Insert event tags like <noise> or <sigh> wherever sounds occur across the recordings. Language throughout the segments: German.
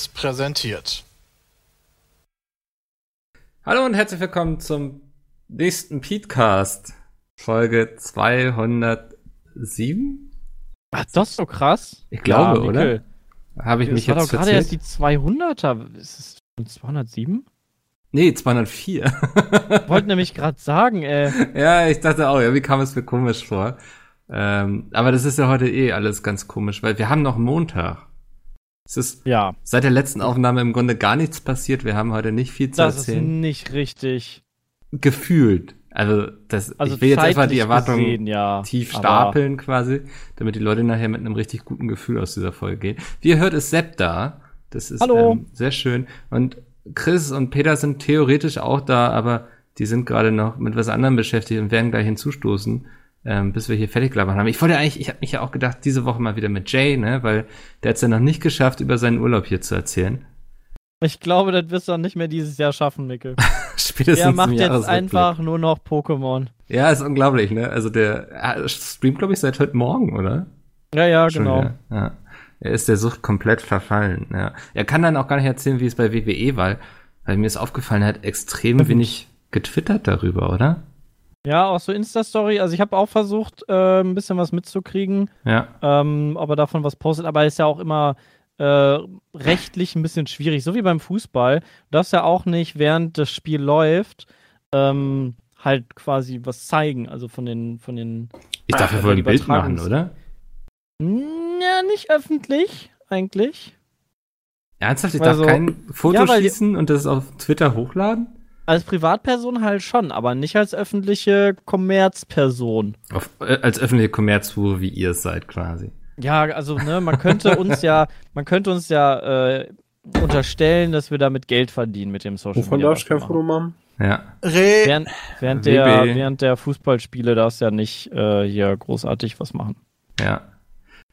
Seriös präsentiert. Hallo und herzlich willkommen zum nächsten Petecast, Folge 207. Ach, das ist so krass. Ich glaube, Ja, oder? Habe ich Das mich war jetzt doch gerade erst die 200er. Ist es schon 207? Nee, 204. Ich wollte nämlich gerade sagen, äh, <laughs> ja, ich dachte auch, ja, wie kam es mir komisch vor? Ähm, aber das ist ja heute eh alles ganz komisch, weil wir haben noch Montag. Es ist ja, seit der letzten Aufnahme im Grunde gar nichts passiert. Wir haben heute nicht viel zu das ist erzählen. nicht richtig. Gefühlt. Also, das, Also ich will jetzt einfach die Erwartungen gesehen, ja, tief aber- stapeln quasi, damit die Leute nachher mit einem richtig guten Gefühl aus dieser Folge gehen. Wie ihr hört, ist Sepp da. Das ist Hallo. Ähm, sehr schön. Und Chris und Peter sind theoretisch auch da, aber die sind gerade noch mit was anderem beschäftigt und werden gleich hinzustoßen, ähm, bis wir hier fertig labern haben. Ich wollte eigentlich, ich habe mich ja auch gedacht, diese Woche mal wieder mit Jay, ne, weil der hat es ja noch nicht geschafft, über seinen Urlaub hier zu erzählen. Ich glaube, das wirst du auch nicht mehr dieses Jahr schaffen, Mikkel. <laughs> Spätestens Er macht jetzt einfach nur noch Pokémon. Ja, ist unglaublich, ne? Also der er streamt, glaube ich, seit heute Morgen, oder? Ja, ja, Schon genau. wieder, Ja. Er ist der Sucht komplett verfallen. Ja. Er kann dann auch gar nicht erzählen, wie es bei WWE war, weil mir ist aufgefallen, er hat extrem wenig getwittert darüber, oder? Ja, auch so Insta-Story. Also ich habe auch versucht, äh, ein bisschen was mitzukriegen, Ja. ähm, ob er davon was postet, aber ist ja auch immer äh, rechtlich ein bisschen schwierig, so wie beim Fußball. Du darfst ja auch nicht, während das Spiel läuft, ähm, halt quasi was zeigen, also von den, von den Ich darf ja wohl ein Bild machen, oder? Ja, nicht öffentlich, eigentlich. Ernsthaft? Ich Also- darf kein Foto Ja, schießen und das auf Twitter hochladen? Als Privatperson halt schon, aber nicht als öffentliche Kommerzperson. Auf, äh, als öffentliche Kommerzfuhr, wie ihr es seid, quasi. Ja, also, ne, man könnte <laughs> uns ja, man könnte uns ja äh, unterstellen, dass wir damit Geld verdienen mit dem Social Wovon Media. darf ich was kein Foto machen. Ja. Re Während, während, der, während der Fußballspiele darfst du ja nicht äh, hier großartig was machen. Ja.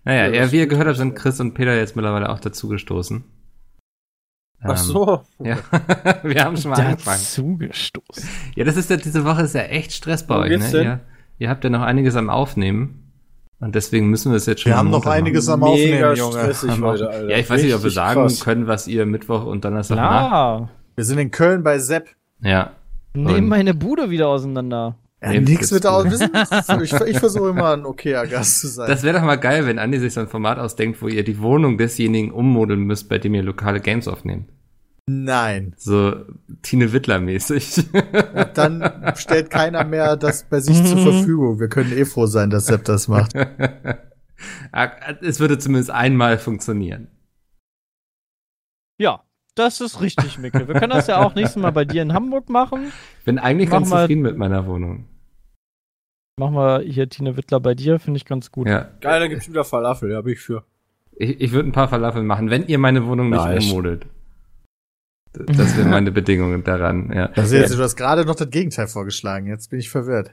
Naja, Ja, wie ihr gehört habt, sind Chris und Peter jetzt mittlerweile auch dazugestoßen. Ach Ähm, so. Ja, <laughs> wir haben schon mal angefangen. Dazugestoßen. Ja, das ist ja, diese Woche ist ja echt Stress bei Worum euch, ne? Ihr, ihr habt ja noch einiges am Aufnehmen. Und deswegen müssen wir es jetzt schon Wir haben noch Montag machen. einiges am Mega Aufnehmen, Junge. stressig Am heute. Alter. Ja, ich weiß nicht, ob wir Richtig sagen krass. können, was ihr Mittwoch und Donnerstag macht. Klar. Wir sind in Köln bei Sepp. Ja. Nehmen meine Bude wieder auseinander. Ja, Nee, nix das- mit sind- <laughs> Ich, ich versuche immer ein okayer Gast zu sein. Das wäre doch mal geil, wenn Andi sich so ein Format ausdenkt, wo ihr die Wohnung desjenigen ummodeln müsst, bei dem ihr lokale Games aufnehmt. Nein. So Tine Wittler-mäßig. <laughs> Dann stellt keiner mehr das bei sich zur Verfügung. Wir können eh froh sein, dass Sepp das macht. <laughs> Es würde zumindest einmal funktionieren. Ja, das ist richtig, Mikkel. Wir können das ja auch nächstes Mal bei dir in Hamburg machen. Ich bin eigentlich Mach ganz mal- zufrieden mit meiner Wohnung. Machen wir hier Tine Wittler bei dir, finde ich ganz gut. Ja. Geil, dann gibt's wieder Falafel, ja, bin ich für. Ich, ich würde ein paar Falafel machen, wenn ihr meine Wohnung nicht Nice. ummodelt. Das wären meine Bedingungen daran, ja. Das ist jetzt, du hast gerade noch das Gegenteil vorgeschlagen. Jetzt bin ich verwirrt.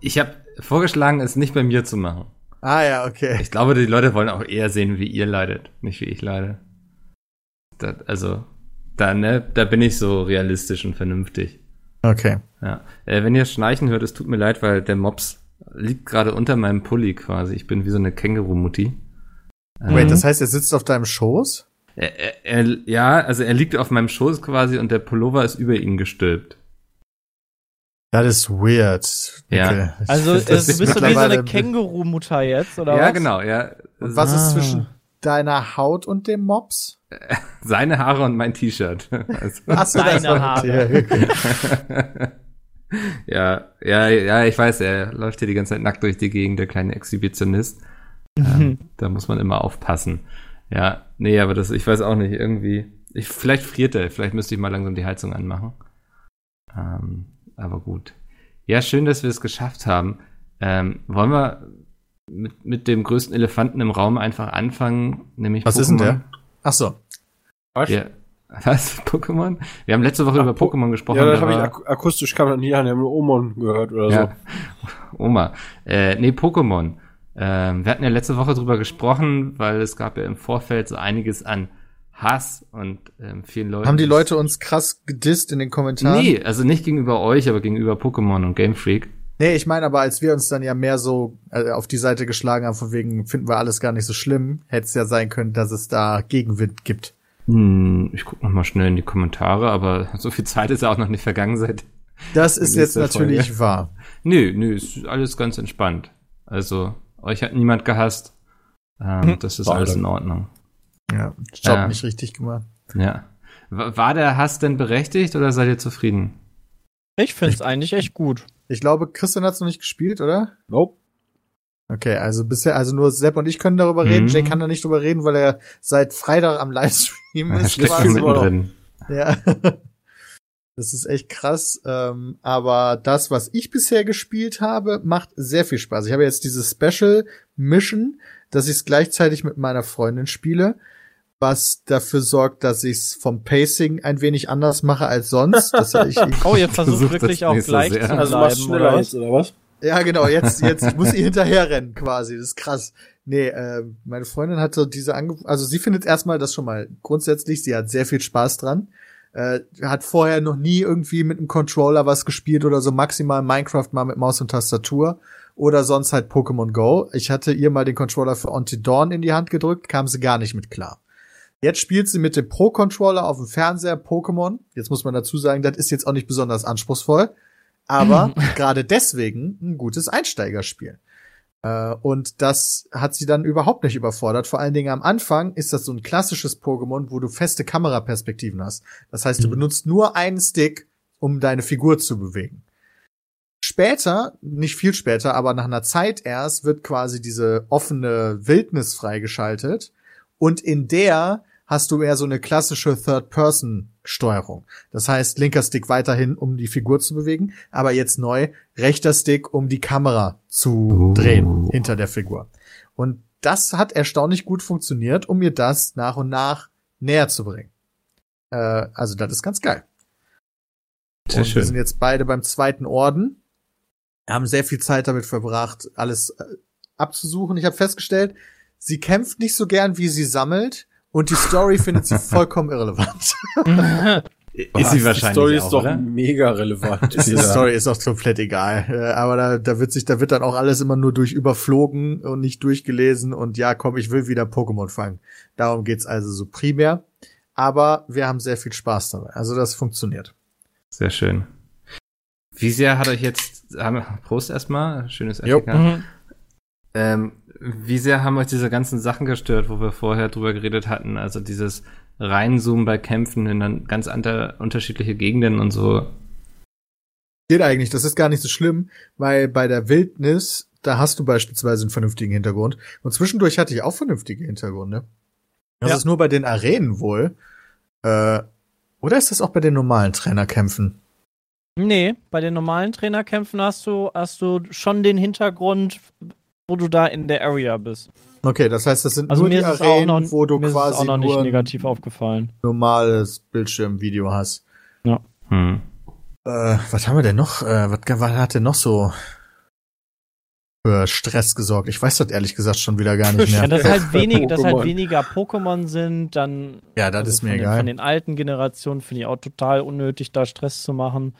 Ich habe vorgeschlagen, es nicht bei mir zu machen. Ah ja, okay. Ich glaube, die Leute wollen auch eher sehen, wie ihr leidet, nicht wie ich leide. Das, also, da, ne, da bin ich so realistisch und vernünftig. Okay. Ja. Äh, wenn ihr schnarchen hört, es tut mir leid, weil der Mops liegt gerade unter meinem Pulli quasi. Ich bin wie so eine Känguru-Mutti. Ähm, Wait, das heißt, er sitzt auf deinem Schoß? er, er, er, ja, also er liegt auf meinem Schoß quasi und der Pullover ist über ihn gestülpt. Das ist weird. Ja. Okay. Also, äh, das du bist so wie so eine ein- Känguru-Mutter jetzt, oder ja, was? genau, ja. Und was Ah. ist zwischen deiner Haut und dem Mops? <laughs> Seine Haare und mein T-Shirt. <laughs> Also, Achso, das Deine war Haare. <laughs> Ja, ja, ja, ich weiß, er läuft hier die ganze Zeit nackt durch die Gegend, der kleine Exhibitionist. Mhm. Ähm, da muss man immer aufpassen. Ja, nee, aber das, ich weiß auch nicht, irgendwie. Ich, vielleicht friert er, vielleicht müsste ich mal langsam die Heizung anmachen. Ähm, aber gut. Ja, schön, dass wir es geschafft haben. Ähm, wollen wir mit, mit dem größten Elefanten im Raum einfach anfangen, nämlich Was ist denn der? Achso. Was? Ja, was? Pokémon? Wir haben letzte Woche Ach, über Po- Pokémon gesprochen. Ja, das da habe ich ak akustisch kam das nie an, ich habe nur Omon gehört oder Ja. Oma. Äh, nee, Pokémon. Ähm, wir hatten ja letzte Woche drüber gesprochen, weil es gab ja im Vorfeld so einiges an Hass und ähm, vielen Leuten. Haben die Leute uns krass gedisst in den Kommentaren? Nee, also nicht gegenüber euch, aber gegenüber Pokémon und Game Freak. Nee, ich meine aber, als wir uns dann ja mehr so äh, auf die Seite geschlagen haben, von wegen finden wir alles gar nicht so schlimm, hätte es ja sein können, dass es da Gegenwind gibt. Hm, ich guck noch mal schnell in die Kommentare, aber <laughs> so viel Zeit ist ja auch noch nicht vergangen seit. Das ist jetzt natürlich Folge. wahr. Nö, nö, ist alles ganz entspannt. Also, euch hat niemand gehasst. Ähm, das ist alles in Ordnung. Ja, Job Ja. nicht richtig gemacht. Ja. Wa- War der Hass denn berechtigt oder seid ihr zufrieden? Ich finde es eigentlich echt gut. Ich glaube, Christian hat's noch nicht gespielt, oder? Nope. Okay, also bisher, also nur Sepp und ich können darüber reden. Mhm. Jay kann da nicht drüber reden, weil er seit Freitag am Livestream <laughs> ist. steckt mittendrin. Ja. <laughs> Das ist echt krass. Ähm, aber das, was ich bisher gespielt habe, macht sehr viel Spaß. Ich habe jetzt diese Special Mission, dass ich es gleichzeitig mit meiner Freundin spiele, was dafür sorgt, dass ich es vom Pacing ein wenig anders mache als sonst. Das, ich, <laughs> ich, Oh, ihr versucht wirklich auch gleich zu Also bleiben, schneller oder? oder was? Ja, genau. Jetzt, jetzt <laughs> muss ich hinterher rennen quasi. Das ist krass. Nee, äh, meine Freundin hatte diese Ange also sie findet erstmal das schon mal grundsätzlich. Sie hat sehr viel Spaß dran. Äh, hat vorher noch nie irgendwie mit einem Controller was gespielt oder so, maximal Minecraft mal mit Maus und Tastatur oder sonst halt Pokémon Go. Ich hatte ihr mal den Controller für Until Dawn in die Hand gedrückt, kam sie gar nicht mit klar. Jetzt spielt sie mit dem Pro-Controller auf dem Fernseher Pokémon. Jetzt muss man dazu sagen, das ist jetzt auch nicht besonders anspruchsvoll, aber <laughs> gerade deswegen ein gutes Einsteigerspiel. Äh, und das hat sie dann überhaupt nicht überfordert. Vor allen Dingen am Anfang ist das so ein klassisches Pokémon, wo du feste Kameraperspektiven hast. Das heißt, du Mhm. benutzt nur einen Stick, um deine Figur zu bewegen. Später, nicht viel später, aber nach einer Zeit erst, wird quasi diese offene Wildnis freigeschaltet. Und in der hast du eher so eine klassische Third-Person-Steuerung. Das heißt, linker Stick weiterhin, um die Figur zu bewegen, aber jetzt neu rechter Stick, um die Kamera zu Oh. drehen hinter der Figur. Und das hat erstaunlich gut funktioniert, um mir das nach und nach näher zu bringen. Äh, also das ist ganz geil. Sehr und wir sind schön. jetzt beide beim zweiten Orden. Haben sehr viel Zeit damit verbracht, alles äh, abzusuchen. Ich habe festgestellt, sie kämpft nicht so gern, wie sie sammelt. Und die Story findet sie vollkommen irrelevant. Ist sie wahrscheinlich Die Story auch, ist doch oder? mega relevant. Die Story ist auch komplett egal. Äh, Aber da, da wird sich, da wird dann auch alles immer nur durch überflogen und nicht durchgelesen. Und ja, komm, ich will wieder Pokémon fangen. Darum geht's also so primär. Aber wir haben sehr viel Spaß dabei. Also das funktioniert. Sehr schön. Wie sehr hat euch jetzt, Prost erstmal, schönes. Etika. Mhm. Ähm, wie sehr haben euch diese ganzen Sachen gestört, wo wir vorher drüber geredet hatten? Also dieses Reinzoomen bei Kämpfen in dann ganz andere, unterschiedliche Gegenden und so. Geht eigentlich, das ist gar nicht so schlimm, weil bei der Wildnis, da hast du beispielsweise einen vernünftigen Hintergrund. Und zwischendurch hatte ich auch vernünftige Hintergründe. Das Ja. ist nur bei den Arenen wohl. Äh, oder ist das auch bei den normalen Trainerkämpfen? Nee, bei den normalen Trainerkämpfen hast du, hast du schon den Hintergrund, wo du da in der Area bist. Okay, das heißt, das sind Also nur mir die ist es auch Arenen, noch, wo du mir ist quasi auch noch nicht nur ein negativ aufgefallen. normales Bildschirmvideo hast. Hm. Äh, was haben wir denn noch? Äh, was, was hat denn noch so für Stress gesorgt? Ich weiß das ehrlich gesagt schon wieder gar nicht Ja, mehr. dass halt, <laughs> wenig, dass halt weniger Pokémon sind, dann Ja, das also ist mir von den, egal. Von den alten Generationen finde ich auch total unnötig, da Stress zu machen.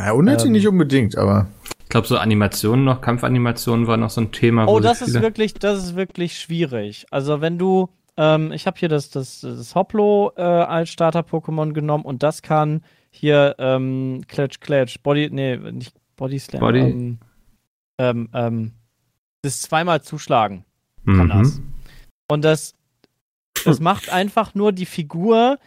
Ja, unnötig ähm, nicht unbedingt, aber glaube, so Animationen noch, Kampfanimationen war noch so ein Thema. Oh, das ist wirklich, das ist wirklich schwierig. Also wenn du, ähm, ich habe hier das, das, das Hoplo äh, als Starter-Pokémon genommen und das kann hier ähm, Kletsch Kletsch, Body, nee, nicht Body Slam, Body- ähm, ähm, ähm, das zweimal zuschlagen kann das. Mhm. Und das, das <laughs> macht einfach nur, die Figur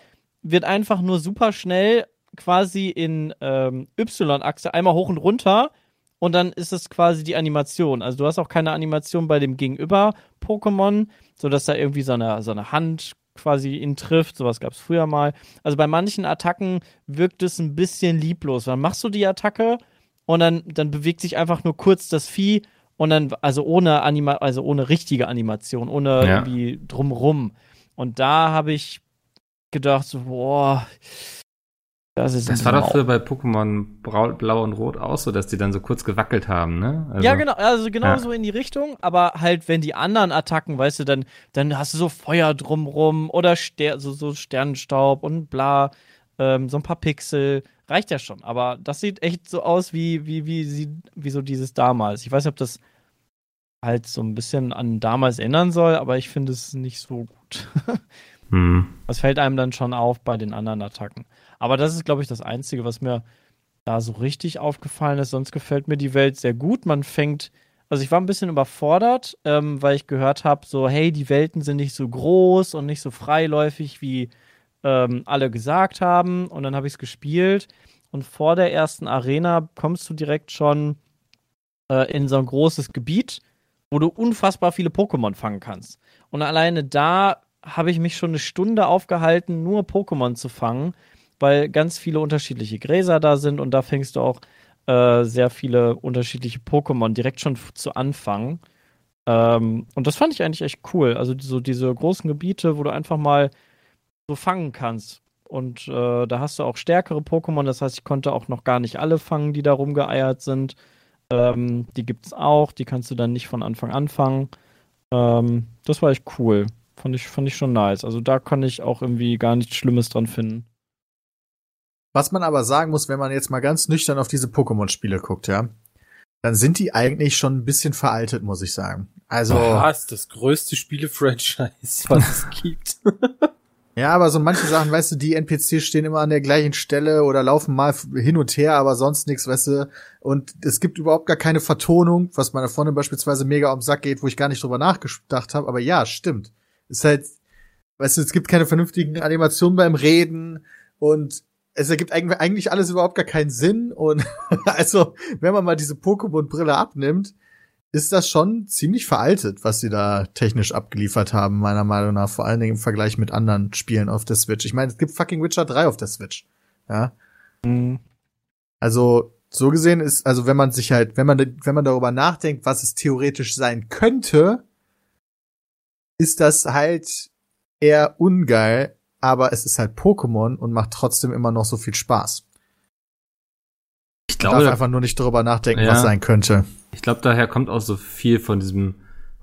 wird einfach nur super schnell quasi in ähm, Y-Achse einmal hoch und runter und dann ist es quasi die Animation. Also du hast auch keine Animation bei dem Gegenüber-Pokémon, sodass da irgendwie so eine, so eine Hand quasi ihn trifft. Sowas gab es früher mal. Also bei manchen Attacken wirkt es ein bisschen lieblos. Dann machst du die Attacke und dann, dann bewegt sich einfach nur kurz das Vieh und dann, also ohne Anima also ohne richtige Animation, ohne Ja. irgendwie drumrum. Und da habe ich gedacht, so, boah, das ist Das war doch früher bei Pokémon Brau, Blau und Rot auch so, dass die dann so kurz gewackelt haben, ne? Also, ja, genau, also genau Ja. so in die Richtung, aber halt, wenn die anderen Attacken, weißt du, dann, dann hast du so Feuer drumrum oder Ster so, so Sternenstaub und bla. ähm, so ein paar Pixel, reicht ja schon. Aber das sieht echt so aus wie, wie, wie, sie, wie so dieses damals. Ich weiß nicht, ob das halt so ein bisschen an damals erinnern soll, aber ich finde es nicht so gut. <laughs> Hm. Das fällt einem dann schon auf bei den anderen Attacken. Aber das ist, glaube ich, das Einzige, was mir da so richtig aufgefallen ist. Sonst gefällt mir die Welt sehr gut. Man fängt, also ich war ein bisschen überfordert, ähm, weil ich gehört habe, so, hey, die Welten sind nicht so groß und nicht so freiläufig, wie ähm, alle gesagt haben. Und dann habe ich es gespielt. Und vor der ersten Arena kommst du direkt schon äh, in so ein großes Gebiet, wo du unfassbar viele Pokémon fangen kannst. Und alleine da habe ich mich schon eine Stunde aufgehalten, nur Pokémon zu fangen, weil ganz viele unterschiedliche Gräser da sind und da fängst du auch äh, sehr viele unterschiedliche Pokémon direkt schon zu Anfang. Ähm, und das fand ich eigentlich echt cool. Also so diese großen Gebiete, wo du einfach mal so fangen kannst. Und äh, da hast du auch stärkere Pokémon, das heißt, ich konnte auch noch gar nicht alle fangen, die da rumgeeiert sind. Ähm, die gibt's auch, die kannst du dann nicht von Anfang an fangen. Ähm, das war echt cool. Fand ich, fand ich schon nice. Also da kann ich auch irgendwie gar nichts Schlimmes dran finden. Was man aber sagen muss, wenn man jetzt mal ganz nüchtern auf diese Pokémon-Spiele guckt, ja, dann sind die eigentlich schon ein bisschen veraltet, muss ich sagen. Also, Was? Das größte Spiele-Franchise, <laughs> was es gibt. ja, aber so manche Sachen, weißt du, die NPCs stehen immer an der gleichen Stelle oder laufen mal hin und her, aber sonst nichts, weißt du. Und es gibt überhaupt gar keine Vertonung, was meiner Freundin beispielsweise mega am Sack geht, wo ich gar nicht drüber nachgedacht habe. Aber ja, stimmt. Ist halt, weißt du, es gibt keine vernünftigen Animationen beim Reden und es ergibt eigentlich alles überhaupt gar keinen Sinn. Und <laughs> also, wenn man mal diese Pokémon-Brille abnimmt, ist das schon ziemlich veraltet, was sie da technisch abgeliefert haben, meiner Meinung nach. Vor allen Dingen im Vergleich mit anderen Spielen auf der Switch. Ich meine, es gibt fucking Witcher 3 auf der Switch. Ja. Mhm. Also, so gesehen ist, also wenn man sich halt, wenn man, wenn man darüber nachdenkt, was es theoretisch sein könnte, ist das halt eher ungeil, aber es ist halt Pokémon und macht trotzdem immer noch so viel Spaß. Ich Ich darf glaube, einfach nur nicht darüber nachdenken, Ja. was sein könnte. ich glaube, daher kommt auch so viel von diesem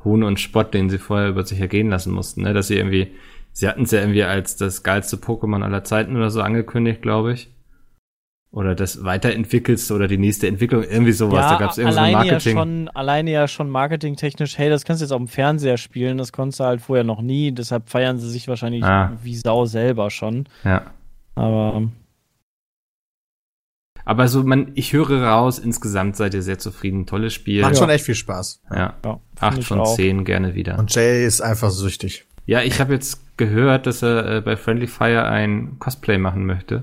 Hohn und Spott, den sie vorher über sich ergehen lassen mussten, ne? Dass sie irgendwie, sie hatten es ja irgendwie als das geilste Pokémon aller Zeiten oder so angekündigt, glaube ich. Oder das weiterentwickelste oder die nächste Entwicklung, irgendwie sowas. da gab es irgendwie so ein alleine ja Marketing. schon, alleine ja schon marketingtechnisch, hey, das kannst du jetzt auf dem Fernseher spielen, das konntest du halt vorher noch nie, deshalb feiern sie sich wahrscheinlich Ah. wie Sau selber schon. ja. Aber Aber so, man, ich höre raus, insgesamt seid ihr sehr zufrieden. Tolles Spiel. Macht Ja. schon echt viel Spaß. ja. ja, Acht von auch. zehn gerne wieder. Und Jay ist einfach süchtig. Ja, ich habe jetzt gehört, dass er äh, bei Friendly Fire ein Cosplay machen möchte.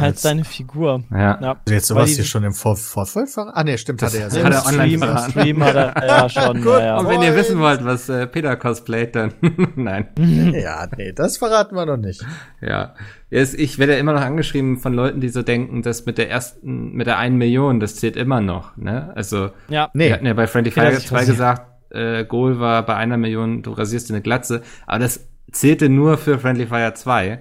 Halt seine Figur. Ja. Ja. Also jetzt sowas hier schon im Vor Vorfeld verraten? Ah, nee, stimmt, hat er ja Im hat er online Stream, im. Stream hat er <laughs> ja schon. Gut. ja. Und wenn ihr wissen wollt, was äh, Peter cosplayt, dann <laughs> nein. <laughs> Ja, nee, das verraten wir noch nicht. Ja. Jetzt, ich werde ja immer noch angeschrieben von Leuten, die so denken, dass mit der ersten, mit der einen Million, das zählt immer noch, ne? Also, ja. Nee. wir hatten ja bei Friendly Fire sich 2 rasiert. gesagt, äh, Goal war bei einer Million, du rasierst dir eine Glatze, aber das zählte nur für Friendly Fire 2.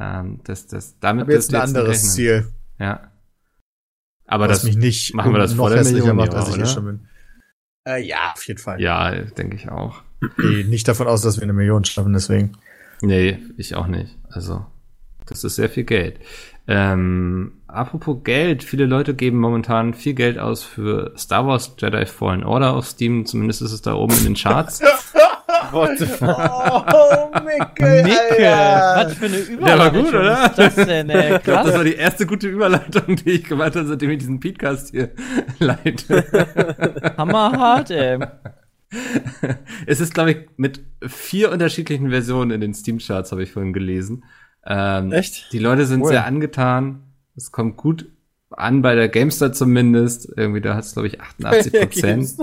Ähm, das, das, damit Aber jetzt ein anderes rechnen. Ziel. Ja. Aber was das, mich nicht machen wir das vor der Million, macht, als ich oder? schon bin. Äh, ja, auf jeden Fall. ja, denke ich auch. Ich gehe nicht davon aus, dass wir eine Million schaffen, deswegen. Nee, ich auch nicht. Also, das ist sehr viel Geld. Ähm, apropos Geld, viele Leute geben momentan viel Geld aus für Star Wars Jedi Fallen Order auf Steam, zumindest ist es da oben in den Charts. <laughs> What the fuck? Oh, Mickel, Micke, was für eine Überleitung war gut, oder? ist das denn, ey? Ich glaube, <laughs> das war Krass. die erste gute Überleitung, die ich gemacht habe, seitdem ich diesen Podcast hier <laughs> leite. <laughs> Hammerhart, ey. es ist, glaube ich, mit vier unterschiedlichen Versionen in den Steam-Charts, habe ich vorhin gelesen. Ähm, Echt? Die Leute sind Cool. sehr angetan. Es kommt gut an bei der GameStar zumindest. Irgendwie, da hat es, glaube ich, 88 Prozent.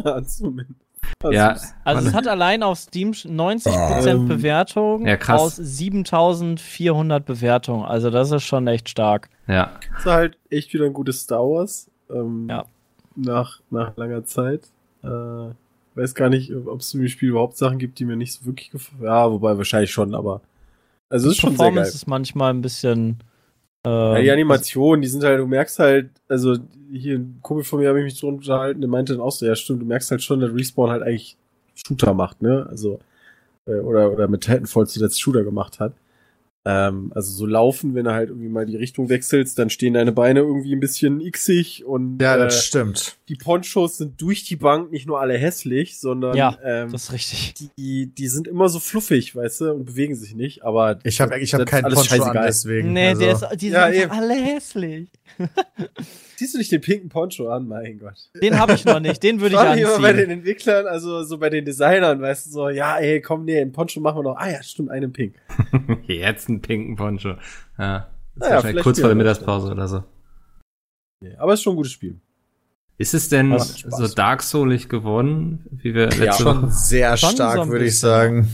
Ja, Also es hat allein auf Steam 90% Ähm, Bewertung Ja, krass. aus 7400 Bewertungen. Also das ist schon echt stark. ja. Das war halt echt wieder ein gutes Star Wars. Ähm, Ja. Nach, nach langer Zeit. Äh, weiß gar nicht, ob es im Spiel überhaupt Sachen gibt, die mir nicht so wirklich gefallen. Ja, wobei wahrscheinlich schon, aber. Also es ist schon sehr geil. Performance ist manchmal ein bisschen. Ja, die Animationen, die sind halt, du merkst halt, also hier ein Kumpel von mir habe ich mich so unterhalten, der meinte dann auch so, ja stimmt, du merkst halt schon, dass Respawn halt eigentlich Shooter macht, ne? Also, äh, oder, oder mit Titanfall zuletzt Shooter gemacht hat. Ähm, also so laufen, wenn du halt irgendwie mal die Richtung wechselst, dann stehen deine Beine irgendwie ein bisschen xig und Ja, das äh, stimmt. die Ponchos sind durch die Bank nicht nur alle hässlich, sondern Ja, ähm, Das ist richtig. die, die sind immer so fluffig, weißt du, und bewegen sich nicht, aber Ich habe ich hab das ist keinen Poncho an, deswegen. Nee, also. der ist, die Ja, sind eben. alle hässlich. <laughs> Siehst du nicht den pinken Poncho an, mein Gott. Den habe ich noch nicht, den <laughs> würde ich mich immer bei den anziehen. Entwicklern, also so bei den Designern, weißt du, so, ja, ey, komm, nee, einen Poncho machen wir noch. Ah ja, stimmt, einen pink. <laughs> Jetzt einen pinken Poncho. Ja. Das ist Naja, wahrscheinlich vielleicht kurz vor der. Mittagspause oder so. Nee, aber ist schon ein gutes Spiel. Ist es denn so Dark Soulig geworden, wie wir letzte Ja, schon Woche? sehr stark, würde ich sagen.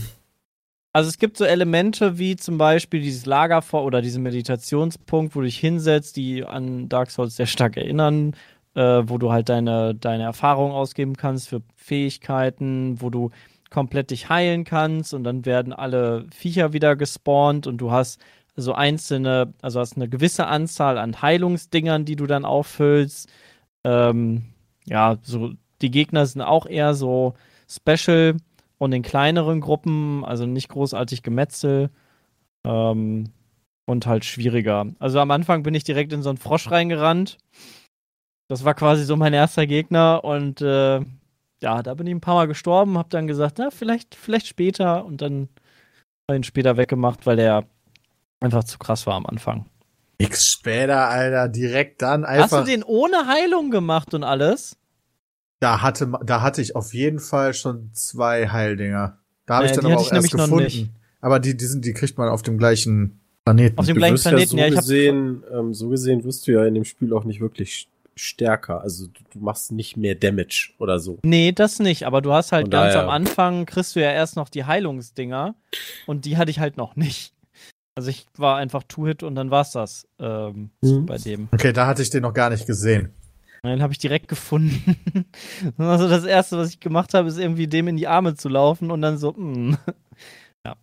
Also es gibt so Elemente wie zum Beispiel dieses Lagerfeuer oder diesen Meditationspunkt, wo du dich hinsetzt, die an Dark Souls sehr stark erinnern, äh, wo du halt deine, deine Erfahrung ausgeben kannst für Fähigkeiten, wo du komplett dich heilen kannst und dann werden alle Viecher wieder gespawnt und du hast so einzelne, also hast eine gewisse Anzahl an Heilungsdingern, die du dann auffüllst. Ähm, ja, so die Gegner sind auch eher so special und in kleineren Gruppen, also nicht großartig Gemetzel ähm, und halt schwieriger. Also am Anfang bin ich direkt in so einen Frosch reingerannt. Das war quasi so mein erster Gegner und äh, ja, da bin ich ein paar Mal gestorben, hab dann gesagt, na, vielleicht, vielleicht später und dann habe ich ihn später weggemacht, weil der einfach zu krass war am Anfang. Nix später, Alter, direkt dann Hast einfach. du den ohne Heilung gemacht und alles? Da hatte, da hatte ich auf jeden Fall schon zwei Heildinger. Da habe Äh, ich dann aber auch erst gefunden. Aber die, die sind, die kriegt man auf dem gleichen Planeten. Auf dem Du gleichen Planeten, ja ja, so ich hab- gesehen, ähm, so gesehen wirst du ja in dem Spiel auch nicht wirklich stärker. Also du, du machst nicht mehr Damage oder so. Nee, das nicht, aber du hast halt Von ganz daher- am Anfang kriegst du ja erst noch die Heilungsdinger und die hatte ich halt noch nicht. Also ich war einfach Two-Hit und dann war's das ähm, Mhm. bei dem. Okay, da hatte ich den noch gar nicht gesehen. Und den habe ich direkt gefunden. <laughs> also das erste, was ich gemacht habe, ist irgendwie dem in die Arme zu laufen und dann so, mm. ja.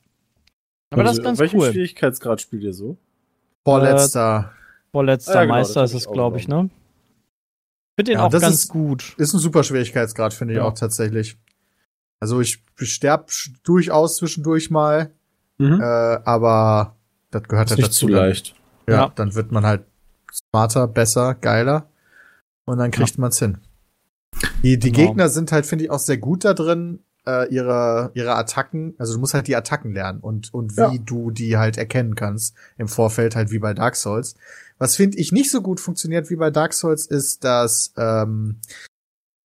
Aber das Also, ist ganz welchen cool. Schwierigkeitsgrad spielt ihr so? Vorletzter. Vorletzter Ah, ja, genau, Meister das ist es, glaube ich, ne? Ich finde den Ja, auch das ganz ist- gut. ist ein super Schwierigkeitsgrad, finde ich Ja. auch tatsächlich. Also ich sterb sch- durchaus zwischendurch mal, Mhm. äh, aber das gehört ist halt nicht dazu. zu leicht. Ja, Ja. dann wird man halt smarter, besser, geiler und dann kriegt man's hin. Die, die Genau. Gegner sind halt, finde ich, auch sehr gut da drin, äh, ihre, ihre Attacken, also du musst halt die Attacken lernen und, und wie Ja. du die halt erkennen kannst im Vorfeld, halt wie bei Dark Souls. Was finde ich nicht so gut funktioniert wie bei Dark Souls ist, dass, ähm,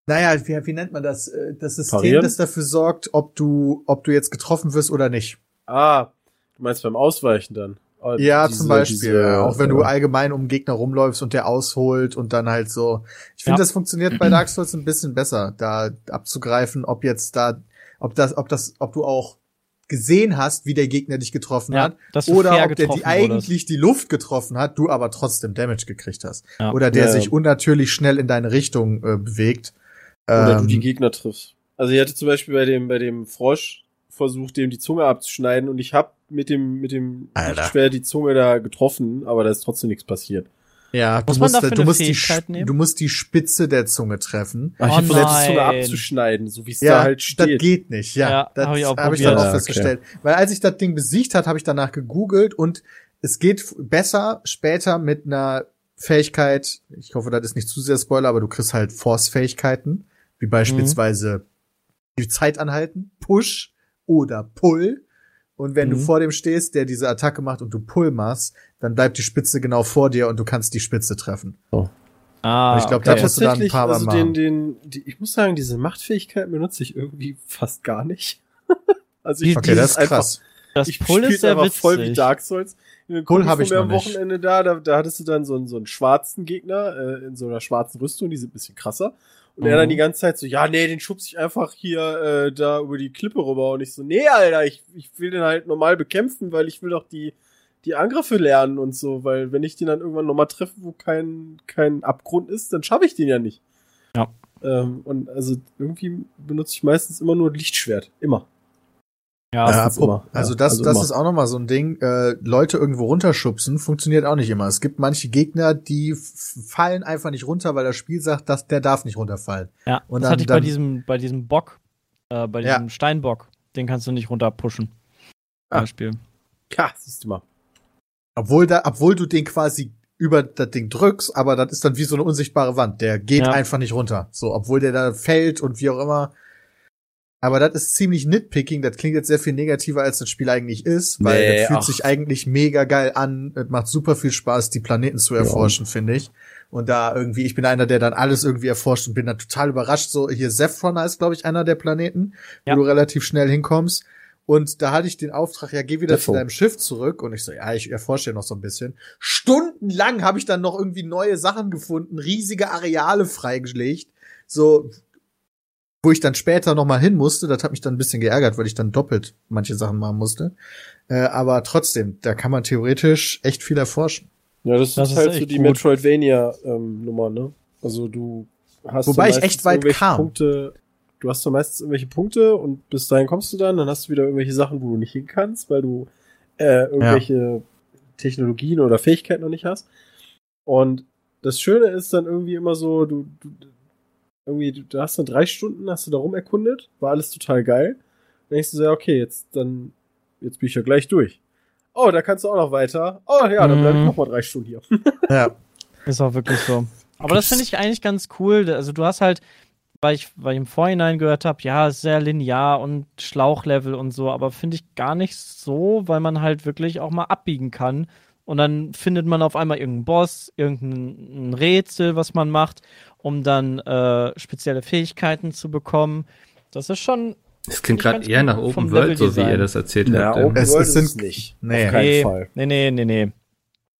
naja, wie, wie nennt man das? Äh, Das System, Parieren? das dafür sorgt, ob du, ob du jetzt getroffen wirst oder nicht. Ah, du meinst beim Ausweichen dann? Ja, diese- zum Beispiel. diese, auch wenn du äh, allgemein um Gegner rumläufst und der ausholt und dann halt so. Ich finde, Ja. das funktioniert bei Dark Souls ein bisschen besser, da abzugreifen, ob jetzt da, ob das, ob das, ob du auch gesehen hast, wie der Gegner dich getroffen Ja, hat, du oder ob der die wurdest. eigentlich die Luft getroffen hat, du aber trotzdem Damage gekriegt hast. Ja. Oder der Ja. sich unnatürlich schnell in deine Richtung äh, bewegt. Oder du Ähm, die Gegner triffst. Also ich hatte zum Beispiel bei dem, bei dem Frosch versucht, dem die Zunge abzuschneiden und ich habe mit dem, mit dem schwer die Zunge da getroffen, aber da ist trotzdem nichts passiert. ja, du musst, du musst die, Fähigkeit Sch- nehmen? du musst die Spitze der Zunge treffen. Ach, ich Oh hab versucht, die Zunge abzuschneiden, so wie es Ja, da halt das steht. geht nicht. Ja, Ja, das hab habe ich ich, auch hab ich dann auch Ja, okay. festgestellt. Weil als ich das Ding besiegt hat, habe ich danach gegoogelt und es geht besser später mit einer Fähigkeit. Ich hoffe, das ist nicht zu sehr Spoiler, aber du kriegst halt Force-Fähigkeiten, wie beispielsweise die Zeit anhalten, Push oder Pull. Und wenn du Mhm. vor dem stehst, der diese Attacke macht und du Pull machst, dann bleibt die Spitze genau vor dir und du kannst die Spitze treffen. Ah, Ich glaub, okay. da musst du dann ein paar Mal also machen. den, den, die, ich muss sagen, diese Machtfähigkeit benutze ich irgendwie fast gar nicht. <laughs> also ich Okay, das ist einfach- krass. das ich Pull ist sehr witzig. voll wie Dark Souls. Ein Kumpel hab von ich noch am nicht. Wochenende da, da, da hattest du dann so einen, so einen schwarzen Gegner äh, in so einer schwarzen Rüstung, die sind ein bisschen krasser. Und er Mhm. dann die ganze Zeit so, ja, nee, den schubst ich einfach hier äh, da über die Klippe rüber. Und ich so, nee, Alter, ich, ich will den halt normal bekämpfen, weil ich will doch die, die Angriffe lernen und so. Weil wenn ich den dann irgendwann nochmal treffe, wo kein, kein Abgrund ist, dann schaffe ich den ja nicht. Ja. Ähm, und also irgendwie benutze ich meistens immer nur Lichtschwert. Immer. Ja, Ja, Meistens apro- immer. also Ja, das, also das immer. ist auch nochmal so ein Ding. Äh, Leute irgendwo runterschubsen funktioniert auch nicht immer. Es gibt manche Gegner, die fallen einfach nicht runter, weil das Spiel sagt, dass der darf nicht runterfallen. ja. und das dann- hatte ich bei diesem, bei diesem Bock, äh, bei Ja. diesem Steinbock. Den kannst du nicht runterpushen. Ah. Beispiel. Ja, siehst du mal. Obwohl da, obwohl du den quasi über das Ding drückst, aber das ist dann wie so eine unsichtbare Wand. Der geht Ja. einfach nicht runter. So, obwohl der da fällt und wie auch immer. Aber das ist ziemlich nitpicking. Das klingt jetzt sehr viel negativer, als das Spiel eigentlich ist, weil Nee, das fühlt ach. sich eigentlich mega geil an. Es macht super viel Spaß, die Planeten zu erforschen, finde ich. Und da irgendwie, ich bin einer, der dann alles irgendwie erforscht und bin dann total überrascht. So, hier Zephron ist, glaube ich, einer der Planeten, Ja. wo du relativ schnell hinkommst. Und da hatte ich den Auftrag, ja, geh wieder Defo. zu deinem Schiff zurück. Und ich so, ja, ich erforsche ja noch so ein bisschen. Stundenlang habe ich dann noch irgendwie neue Sachen gefunden, riesige Areale freigelegt. So, wo ich dann später noch mal hin musste. Das hat mich dann ein bisschen geärgert, weil ich dann doppelt manche Sachen machen musste. Äh, aber trotzdem, da kann man theoretisch echt viel erforschen. Ja, das, Das ist ist halt so die gut. Metroidvania-Nummer, ne? Also du hast Wobei ich echt meistens weit irgendwelche kam. Punkte, du hast so meistens irgendwelche Punkte und bis dahin kommst du dann, dann hast du wieder irgendwelche Sachen, wo du nicht hin kannst, weil du äh, irgendwelche Technologien oder Fähigkeiten noch nicht hast. Und das Schöne ist dann irgendwie immer so, du, du irgendwie, du, du hast dann drei Stunden, hast du da rum erkundet, war alles total geil. Dann denkst du so, ja, okay, jetzt dann, jetzt bin ich ja gleich durch. Oh, da kannst du auch noch weiter. Oh ja, dann bleib ich Mhm. noch mal drei Stunden hier. <laughs> Ja. Ist auch wirklich so. Aber das finde ich eigentlich ganz cool. Also du hast halt, weil ich, weil ich im Vorhinein gehört habe, ja, sehr linear und Schlauchlevel und so, aber finde ich gar nicht so, weil man halt wirklich auch mal abbiegen kann. Und dann findet man auf einmal irgendeinen Boss, irgendein Rätsel, was man macht, um dann äh, spezielle Fähigkeiten zu bekommen. Das ist schon. Es klingt gerade eher nach Open World, so wie ihr das erzählt Ja, habt. Open Es- World es ist sind- es nicht. nee. Auf keinen nee, Fall. nee, nee, nee, nee.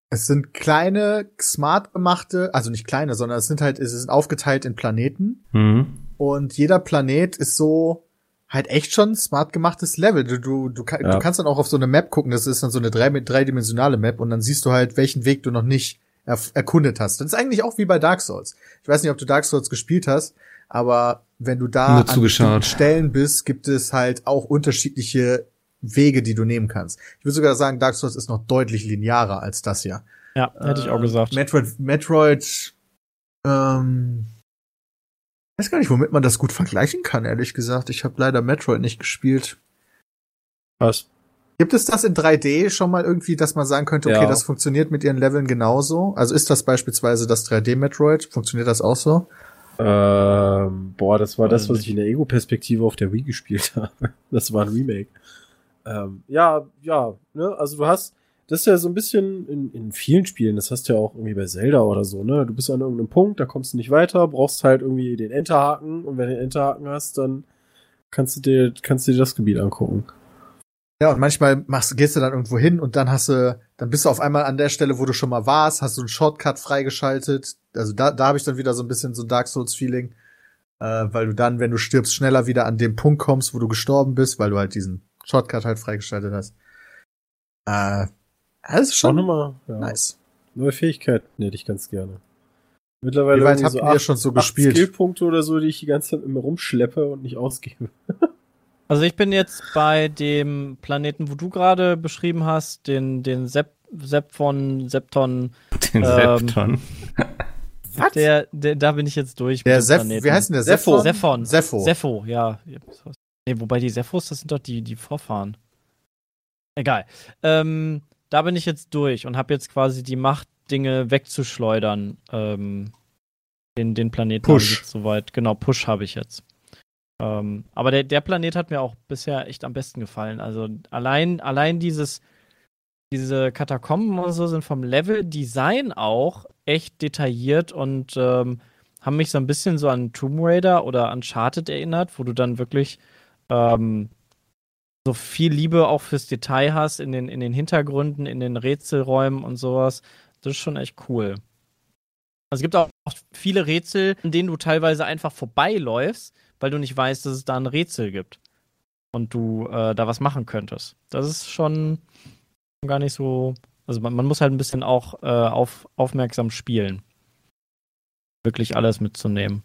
Es sind kleine, smart gemachte, also nicht kleine, sondern es sind halt, es sind aufgeteilt in Planeten. Mhm. Und jeder Planet ist so halt echt schon smart gemachtes Level. Du, du, du, kann, Ja. du kannst dann auch auf so eine Map gucken, das ist dann so eine drei, dreidimensionale Map und dann siehst du halt, welchen Weg du noch nicht erf- erkundet hast. Das ist eigentlich auch wie bei Dark Souls. Ich weiß nicht, ob du Dark Souls gespielt hast, aber wenn du da an Stellen bist, gibt es halt auch unterschiedliche Wege, die du nehmen kannst. Ich würde sogar sagen, Dark Souls ist noch deutlich linearer als das hier. Ja, hätte ich auch Äh, gesagt. Metroid, Metroid, ähm, weiß gar nicht, womit man das gut vergleichen kann, ehrlich gesagt. Ich habe leider Metroid nicht gespielt. Was? Gibt es das in 3D schon mal irgendwie, dass man sagen könnte, okay, Ja. das funktioniert mit ihren Leveln genauso? Also ist das beispielsweise das 3D-Metroid? Funktioniert das auch so? Ähm, boah, das war das, Weiß was ich in der Ego-Perspektive auf der Wii gespielt <laughs> habe. Das war ein Remake. Ähm, ja, ja, ne, also du hast, das ist ja so ein bisschen in, in vielen Spielen, das hast du ja auch irgendwie bei Zelda oder so, ne? Du bist an irgendeinem Punkt, da kommst du nicht weiter, brauchst halt irgendwie den Enterhaken und wenn du den Enterhaken hast, dann kannst du dir, kannst du dir das Gebiet angucken. Ja, und manchmal machst, gehst du dann irgendwo hin und dann hast du, dann bist du auf einmal an der Stelle, wo du schon mal warst, hast du einen Shortcut freigeschaltet. Also da, da habe ich dann wieder so ein bisschen so ein Dark Souls-Feeling, äh, weil du dann, wenn du stirbst, schneller wieder an den Punkt kommst, wo du gestorben bist, weil du halt diesen Shortcut halt freigeschaltet hast. Äh, das ist Auch schon nochmal, ja. nice. Neue Fähigkeiten hätte ich ganz gerne. Mittlerweile Wie weit habt so ihr acht, schon so gespielt? Skillpunkte oder so, die ich die ganze Zeit immer rumschleppe und nicht ausgebe. <laughs> Also ich bin jetzt bei dem Planeten, wo du gerade beschrieben hast, den, den Sep, Sepfon, Septon, Den Ähm, Septon. <laughs> Was? der, der, da bin ich jetzt durch. Der Seph, Planeten. wie heißt denn der? Sepho. Sephon? Sephon. Sepho. Sepho, ja. Nee, wobei die Sephos, das sind doch die, die Vorfahren. Egal. Ähm, da bin ich jetzt durch und habe jetzt quasi die Macht, Dinge wegzuschleudern. Ähm, den, den Planeten Push. soweit. Genau, Push habe ich jetzt. Ähm, aber der, der Planet hat mir auch bisher echt am besten gefallen. Also allein, allein dieses, diese Katakomben und so sind vom Level-Design auch echt detailliert und ähm, haben mich so ein bisschen so an Tomb Raider oder Uncharted erinnert, wo du dann wirklich ähm, so viel Liebe auch fürs Detail hast in den, in den Hintergründen, in den Rätselräumen und sowas. Das ist schon echt cool. Also es gibt auch viele Rätsel, in denen du teilweise einfach vorbeiläufst, weil du nicht weißt, dass es da ein Rätsel gibt und du äh, da was machen könntest. Das ist schon gar nicht so. Also man, man muss halt ein bisschen auch äh, auf, aufmerksam spielen. Wirklich alles mitzunehmen.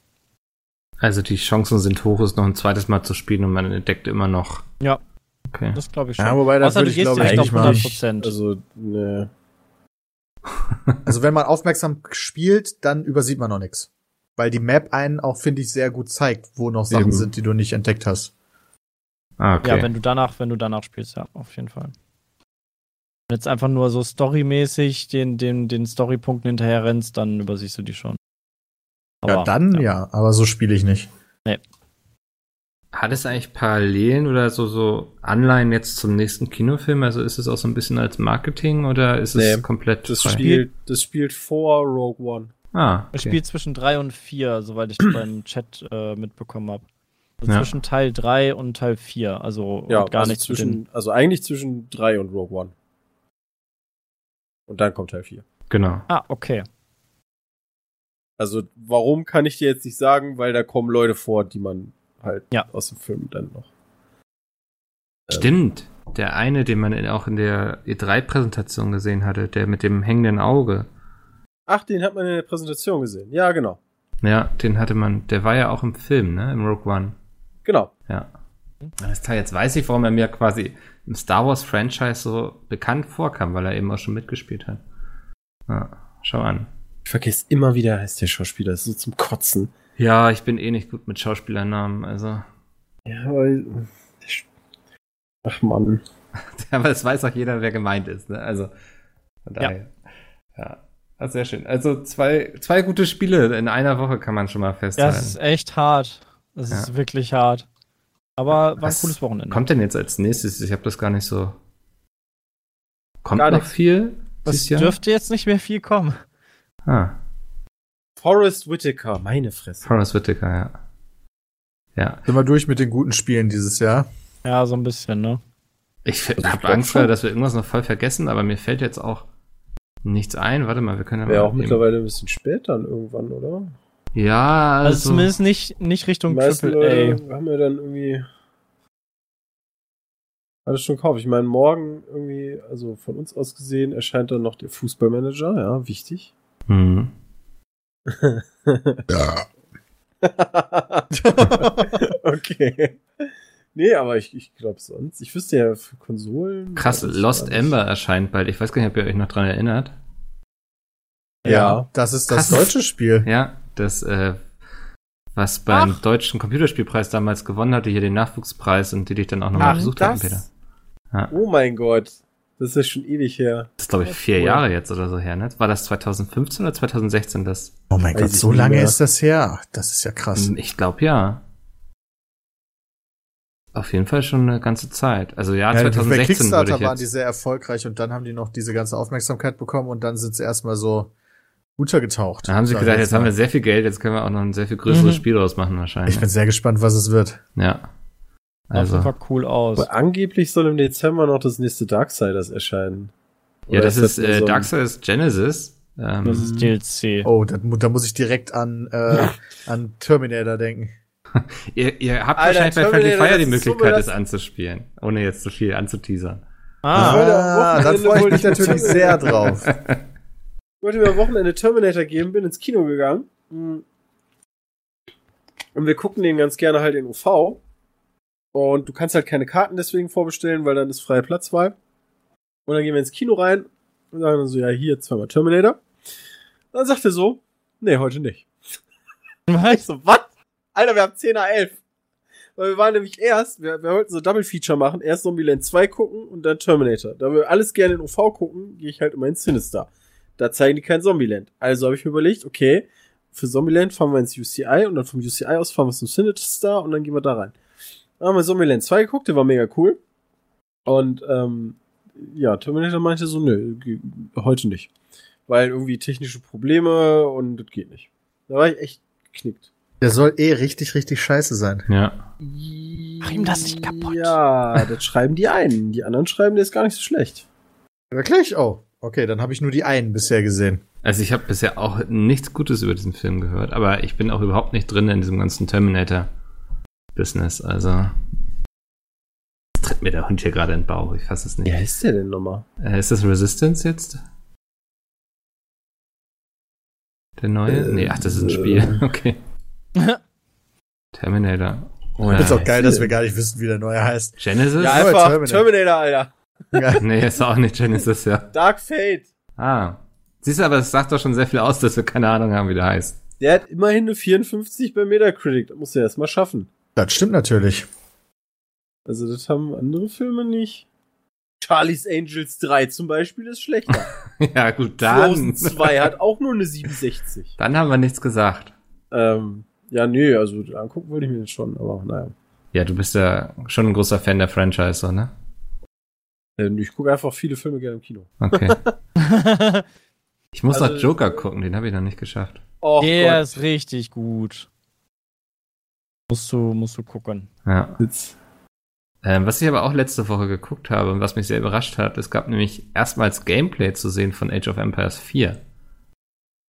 Also die Chancen sind hoch, es noch ein zweites Mal zu spielen und man entdeckt immer noch. Ja. Okay. Das glaube ich schon. Ja, wobei das Außer würde du ich, gehst glaube ich, nicht mal. 100 Prozent. Also, ne. <laughs> Also wenn man aufmerksam spielt, dann übersieht man noch nichts. Weil die Map einen auch, finde ich, sehr gut zeigt, wo noch Sachen Eben. sind, die du nicht entdeckt hast. Ah, okay. Ja, wenn du danach, wenn du danach spielst, ja, auf jeden Fall. jetzt einfach nur so storymäßig den, den, den Storypunkten hinterher rennst, dann übersiehst du die schon. ja, dann ja. aber so spiele ich nicht. Hat es eigentlich Parallelen oder so, so Anleihen jetzt zum nächsten Kinofilm? Also ist es auch so ein bisschen als Marketing oder ist es Nee, komplett Das frei? spielt, das spielt vor Rogue One. Ah, Es okay. spielt zwischen 3 und 4, soweit ich beim Chat äh, mitbekommen habe. Also Ja. Zwischen Teil 3 und Teil 4. Also Ja, gar also den zwischen, also eigentlich zwischen 3 und Rogue One. Und dann kommt Teil 4. Genau. Ah, okay. Also, warum kann ich dir jetzt nicht sagen, weil da kommen Leute vor, die man halt Ja. aus dem Film dann noch. Ähm, Stimmt. Der eine, den man auch in der E3-Präsentation gesehen hatte, der mit dem hängenden Auge. Ach, den hat man in der Präsentation gesehen. Ja, genau. Ja, den hatte man, der war ja auch im Film, ne? Im Rogue One. Genau. Ja. Alles klar, jetzt weiß ich, warum er mir quasi im Star Wars Franchise so bekannt vorkam, weil er eben auch schon mitgespielt hat. Ja, schau an. Ich vergesse immer wieder, heißt der Schauspieler. Das ist so zum Kotzen. Ja, ich bin eh nicht gut mit Schauspielernamen, also. Ja, weil. Ach Mann. <laughs> Aber es weiß auch jeder, wer gemeint ist, ne? Also, von Ja. daher. Ja. Also sehr schön. Also zwei, zwei gute Spiele in einer Woche kann man schon mal festhalten. Das ist echt hart. Das Ja. ist wirklich hart. Aber war ein Was cooles Wochenende. Kommt denn jetzt als nächstes? Ich habe das gar nicht so. Kommt Gar noch nichts. viel? Es dürfte jetzt nicht mehr viel kommen. Ah, Forrest Whitaker, meine Fresse. Forrest Whitaker, ja. Ja. Sind wir durch mit den guten Spielen dieses Jahr? Ja, so ein bisschen, ne? Ich Also ich habe Angst, schon. dass wir irgendwas noch voll vergessen, aber mir fällt jetzt auch nichts ein. Warte mal, wir können ja Wäre mal auch mittlerweile ein bisschen spät dann irgendwann, oder? Ja, also, Also, zumindest nicht, nicht Richtung Triple A. Haben ja dann irgendwie alles schon gekauft. Ich meine, morgen irgendwie, also von uns aus gesehen, erscheint dann noch der Fußballmanager, ja, wichtig. Hm. <laughs> Ja. <laughs> okay. Nee, aber ich, ich glaube sonst. Ich wüsste ja für Konsolen. Krass, Lost. Ember erscheint bald. Ich weiß gar nicht, ob ihr euch noch dran erinnert. Ja. Das ist das Krass. deutsche Spiel. Ja, das, äh, was beim Ach. deutschen Computerspielpreis damals gewonnen hatte, hier den Nachwuchspreis und die dich dann auch nochmal besucht hatten, Peter. Ja. Oh mein Gott. Das ist ja schon ewig her. Das ist, glaube ich, vier cool. Jahre jetzt oder so her, ne? War das 2015 oder 2016 das? Oh mein Weiß Gott, so lange mehr. ist das her. Das ist ja krass. Ich glaube ja. Auf jeden Fall schon eine ganze Zeit. Also ja, Ja, bei 2016 würde Kickstarter waren die sehr erfolgreich und dann haben die noch diese ganze Aufmerksamkeit bekommen und dann sind sie erstmal so untergetaucht. Da haben sie gedacht, jetzt haben wir mal. sehr viel Geld, jetzt können wir auch noch ein sehr viel größeres Mhm. Spiel draus machen wahrscheinlich. Ich bin sehr gespannt, was es wird. ja. Also, Fall cool aus. Aber angeblich soll im Dezember noch das nächste Darksiders erscheinen. ja, Oder das ist nur äh, so Darksiders Genesis. Ähm, Das ist DLC. Oh, da, da muss ich direkt an, äh, an Terminator denken. <laughs> ihr, ihr habt Alter, wahrscheinlich bei Friendly Terminator, Fire die das ist so Möglichkeit, das anzuspielen, ohne jetzt zu viel anzuteasern. Ah, Ah, Wochenende freue ich wollte mich ich natürlich Terminator- sehr <laughs> drauf. Ich wollte mir am Wochenende Terminator geben, bin ins Kino gegangen. Und wir gucken den ganz gerne halt in UV. Und du kannst halt keine Karten deswegen vorbestellen, weil dann ist freie Platzwahl. Und dann gehen wir ins Kino rein und sagen dann so, ja, hier zweimal Terminator. Dann sagt er so, nee, heute nicht. <laughs> Ich was? so, was? Alter, wir haben 10 nach 11. Weil wir waren nämlich erst, wir, wir wollten so Double Feature machen, erst Zombieland 2 gucken und dann Terminator. Da wir alles gerne in UV gucken, gehe ich halt immer ins Sinister. Da zeigen die kein Zombieland. Also habe ich mir überlegt, okay, für Zombieland fahren wir ins UCI und dann vom UCI aus fahren wir zum Sinister und dann gehen wir da rein. Dann haben wir Zombieland 2 geguckt, der war mega cool. Und ähm, ja, Terminator meinte so, nö, heute nicht. Weil irgendwie technische Probleme und das geht nicht. Da war ich echt geknickt. Der soll eh richtig, richtig scheiße sein. Ja. Mach ihm das nicht kaputt. Ja, das schreiben die einen. Die anderen schreiben, der ist gar nicht so schlecht. Wirklich? Oh, okay, dann habe ich nur die einen bisher gesehen. Also ich habe bisher auch nichts Gutes über diesen Film gehört, aber ich bin auch überhaupt nicht drin in diesem ganzen Terminator-Business. Also Jetzt tritt mir der Hund hier gerade in den Bauch. Ich fasse es nicht. Wie heißt der denn nochmal? Äh, ist das Resistance jetzt? Der neue? Äh, nee, ach, das ist ein Spiel. <laughs> Okay. Terminator. Oh, ist auch Äh, geil, dass wir gar nicht wissen, wie der neue heißt. Genesis? Ja, einfach Terminator. Terminator, Alter. Ja. <laughs> Nee, ist auch nicht Genesis, ja. Dark Fate. Ah. Siehst du, aber es sagt doch schon sehr viel aus, dass wir keine Ahnung haben, wie der heißt. Der hat immerhin eine 54 bei Metacritic. Das muss er erst mal schaffen. Das stimmt natürlich. Also, das haben andere Filme nicht. Charlie's Angels 3 zum Beispiel ist schlechter. <laughs> ja, gut, Frozen dann. 2 hat auch nur eine 67. <laughs> Dann haben wir nichts gesagt. Ähm, ja, nee, also angucken wollte ich mir das schon, aber naja. Ja, du bist ja schon ein großer Fan der Franchise, so, ne? Ähm, Ich gucke einfach viele Filme gerne im Kino. Okay. <laughs> Ich muss Also- noch Joker gucken, den habe ich noch nicht geschafft. Oh Der Gott. ist richtig gut. Musst du, musst du gucken. Ja. Ähm, was ich aber auch letzte Woche geguckt habe und was mich sehr überrascht hat, es gab nämlich erstmals Gameplay zu sehen von Age of Empires 4.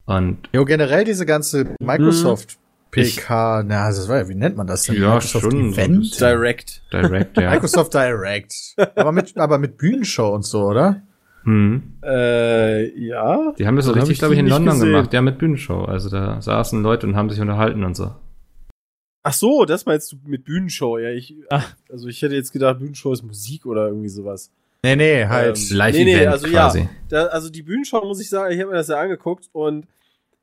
Und Jo, generell diese ganze Microsoft PK, na, das war ja, wie nennt man das denn? Ja, Microsoft schon so Event? bisschen. Direct. Direct, ja. Microsoft Direct. aber mit, aber mit Bühnenshow und so, oder? hm. Äh, ja. Die haben das so richtig, ich glaube ich, in London gesehen. gemacht, ja, mit Bühnenshow. Also da saßen Leute und haben sich unterhalten und so. Ach so, das meinst du mit Bühnenshow, ja. Ich, Ach. also ich hätte jetzt gedacht, Bühnenshow ist Musik oder irgendwie sowas. Nee, nee, halt. Ähm, Live-Event nee, nee, also ja. quasi. Da, also die Bühnenshow, muss ich sagen, ich habe mir das ja angeguckt und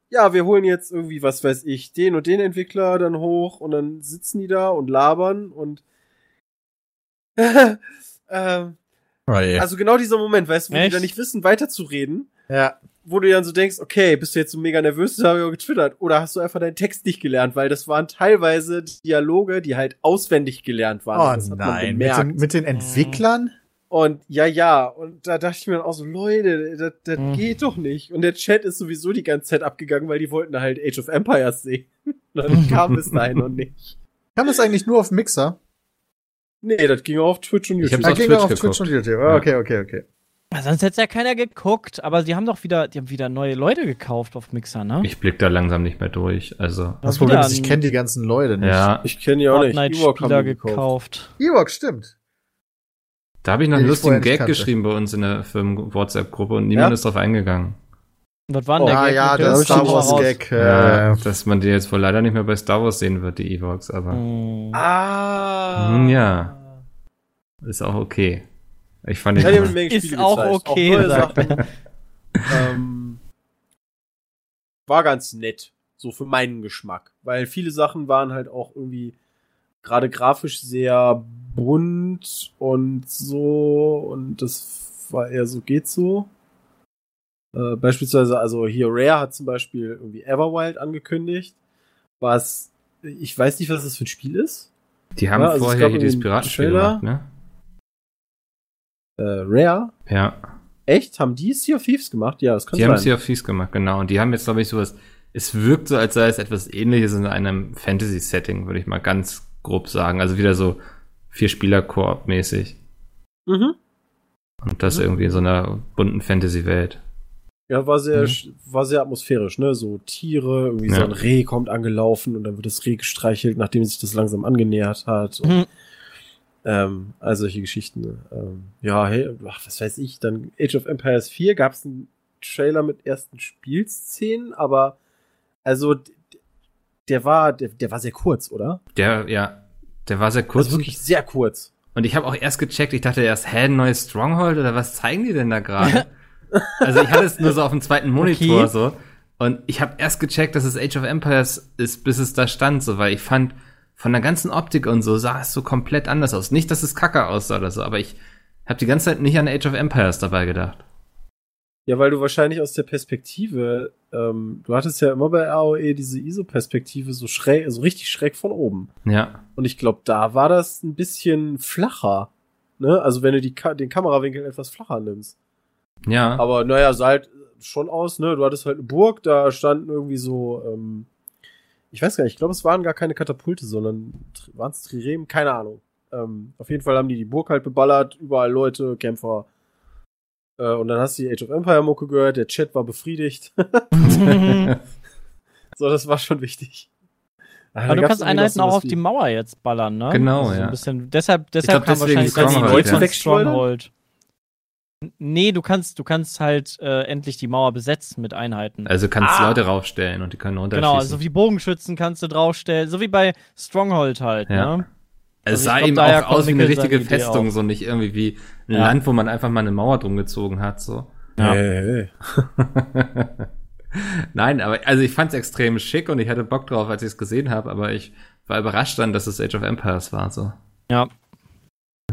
ja, wir holen jetzt irgendwie, was weiß ich, den und den Entwickler dann hoch und dann sitzen die da und labern und <laughs> ähm, Oh also genau dieser Moment, weißt du, wo die Echt? dann nicht wissen, weiterzureden, ja. Wo du dann so denkst, okay, bist du jetzt so mega nervös, das habe ich auch getwittert, oder hast du einfach deinen Text nicht gelernt, weil das waren teilweise Dialoge, die halt auswendig gelernt waren. Oh das hat man nein, mit den, mit den Entwicklern? Und ja, ja, und da dachte ich mir dann auch so, Leute, das, das Hm. geht doch nicht. Und der Chat ist sowieso die ganze Zeit abgegangen, weil die wollten halt Age of Empires sehen. <laughs> dann kam es dahin noch nicht. Kam das eigentlich nur auf Mixer? Nee, das ging auch auf Twitch und Ich YouTube. hab's Ah, auf ging Twitch auch auf. Twitch und YouTube. Ah, Okay, okay, okay. Sonst hätte ja keiner geguckt, aber sie haben doch wieder, die haben wieder neue Leute gekauft auf Mixer, ne? Ich blick da langsam nicht mehr durch. Also, Das Problem ist, ich kenne die ganzen Leute nicht. ja. ich kenne die auch nicht. Ewok haben die gekauft. gekauft. Ewok, stimmt. Da habe ich noch einen lustigen Gag kannte. geschrieben bei uns in der Firmen-WhatsApp-Gruppe und niemand Ja? ist drauf eingegangen. Was war denn Oh, der Ah Gag ja, der Star Wars? Gag. Ja, Äh, dass man die jetzt wohl leider nicht mehr bei Star Wars sehen wird, die Evox, aber Hm. Ah. Ja. ist auch okay. Ich fand den Ja, immer- Ist Spiele auch gezeigt. okay, Sachen. ähm, war ganz nett. So für meinen Geschmack. Weil viele Sachen waren halt auch irgendwie gerade grafisch sehr bunt und so. Und das war eher so, geht so. Äh, beispielsweise, also hier Rare hat zum Beispiel irgendwie Everwild angekündigt. Was, ich weiß nicht, was das für ein Spiel ist. die haben Ja, also vorher hier dieses Piratenspiel gemacht, ne? Äh, Rare? Ja. Echt? Haben die Sea of Thieves gemacht? Ja, das kann Die sein. haben Sea of Thieves gemacht, genau. Und die haben jetzt, glaube ich, sowas. Es wirkt so, als sei es etwas ähnliches in einem Fantasy-Setting, würde ich mal ganz grob sagen. Also wieder so vier Spieler-Koop-mäßig. mhm. Und das Mhm. irgendwie in so einer bunten Fantasy-Welt. Ja, war sehr, Mhm. war sehr atmosphärisch, ne? So Tiere, irgendwie so Ja. ein Reh kommt angelaufen und dann wird das Reh gestreichelt, nachdem sich das langsam angenähert hat. Und, Hm. Ähm, also solche Geschichten. ne? Ähm, ja, hey, ach, was weiß ich, dann Age of Empires 4 gab es einen Trailer mit ersten Spielszenen, aber also der war, der, der war sehr kurz, oder? Der, ja, der war sehr kurz. Also wirklich sehr kurz. Und ich habe auch erst gecheckt, ich dachte erst, hä, ein neues Stronghold oder was zeigen die denn da gerade? <laughs> also ich hatte es nur so auf dem zweiten Monitor Okay. so. Und ich habe erst gecheckt, dass es Age of Empires ist, bis es da stand, so, weil ich fand, von der ganzen Optik und so sah es so komplett anders aus. Nicht, dass es kacke aussah oder so, aber ich habe die ganze Zeit nicht an Age of Empires dabei gedacht. Ja, weil du wahrscheinlich aus der Perspektive, ähm, du hattest ja immer bei ROE diese ISO-Perspektive so schräg, so richtig schräg von oben. Ja. Und ich glaube, da war das ein bisschen flacher. Ne? Also wenn du die Ka den Kamerawinkel etwas flacher nimmst. Ja. Aber naja, sah halt schon aus, ne? Du hattest halt eine Burg, da standen irgendwie so, ähm, ich weiß gar nicht, ich glaube, es waren gar keine Katapulte, sondern waren es Trirem, keine Ahnung. Ähm, auf jeden Fall haben die die Burg halt beballert, überall Leute, Kämpfer. Äh, und dann hast du die Age of Empire Mucke gehört, der Chat war befriedigt. <laughs> so, das war schon wichtig. Ah, Aber da du kannst Einheiten auch auf die Mauer jetzt ballern, ne? Genau, so ja. Ein bisschen, deshalb deshalb glaub, kam deswegen wahrscheinlich das Stronghold, Stronghold, ja. Stronghold. Nee, du kannst, du kannst halt äh, endlich die Mauer besetzen mit Einheiten. Also kannst Ah. Leute raufstellen und die können runterschießen. genau, also wie Bogenschützen kannst du draufstellen, so wie bei Stronghold halt, Ja. ne? Es Also sah glaub, eben daher auch aus wie eine richtige Festung, auch. so nicht irgendwie wie ein Ja. Land, wo man einfach mal eine Mauer drum gezogen hat, so. Ja. Hey, hey. <laughs> Nein, aber also ich fand es extrem schick und ich hatte Bock drauf, als ich es gesehen habe, aber ich war überrascht dann, dass es Age of Empires war, so. Ja.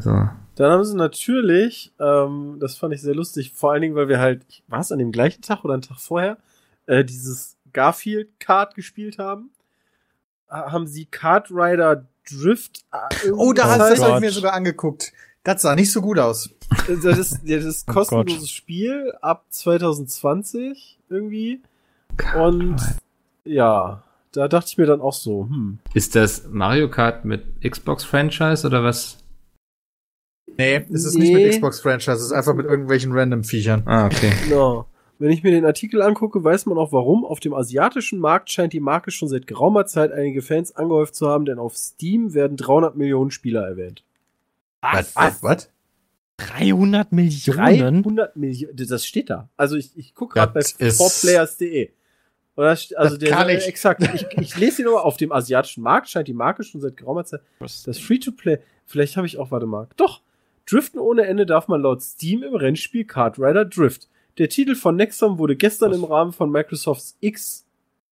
So. Dann haben sie natürlich, ähm, das fand ich sehr lustig, vor allen Dingen, weil wir halt, war es an dem gleichen Tag oder einen Tag vorher, äh, dieses Garfield-Card gespielt haben. Ha- Haben sie Kart Rider Drift. äh, Oh, da Oh hast das Gott. hab ich mir sogar angeguckt. Das sah nicht so gut aus. Das ist, das ist Oh kostenloses Gott. Spiel ab 2020 irgendwie. Und ja, da dachte ich mir dann auch so, hm. Ist das Mario Kart mit Xbox-Franchise oder was? Nee, es ist nicht mit Nee. Xbox-Franchise, es ist einfach mit irgendwelchen Random-Viechern. Ah, okay. Genau. Wenn ich mir den Artikel angucke, weiß man auch warum. Auf dem asiatischen Markt scheint die Marke schon seit geraumer Zeit einige Fans angehäuft zu haben, denn auf Steam werden 300 Millionen Spieler erwähnt. Was? Was? Was? 300 Millionen? 300 Millionen, das steht da. Also ich, ich gucke gerade bei Das ist- 4players.de. Und da st- Also Das der kann ich. exakt. Ich, ich lese hier nur auf dem asiatischen Markt scheint die Marke schon seit geraumer Zeit. Das Free-to-Play. Vielleicht habe ich auch, warte mal. Doch. Driften ohne Ende darf man laut Steam im Rennspiel Kart Rider Drift. Der Titel von Nexon wurde gestern Was? im Rahmen von Microsofts X.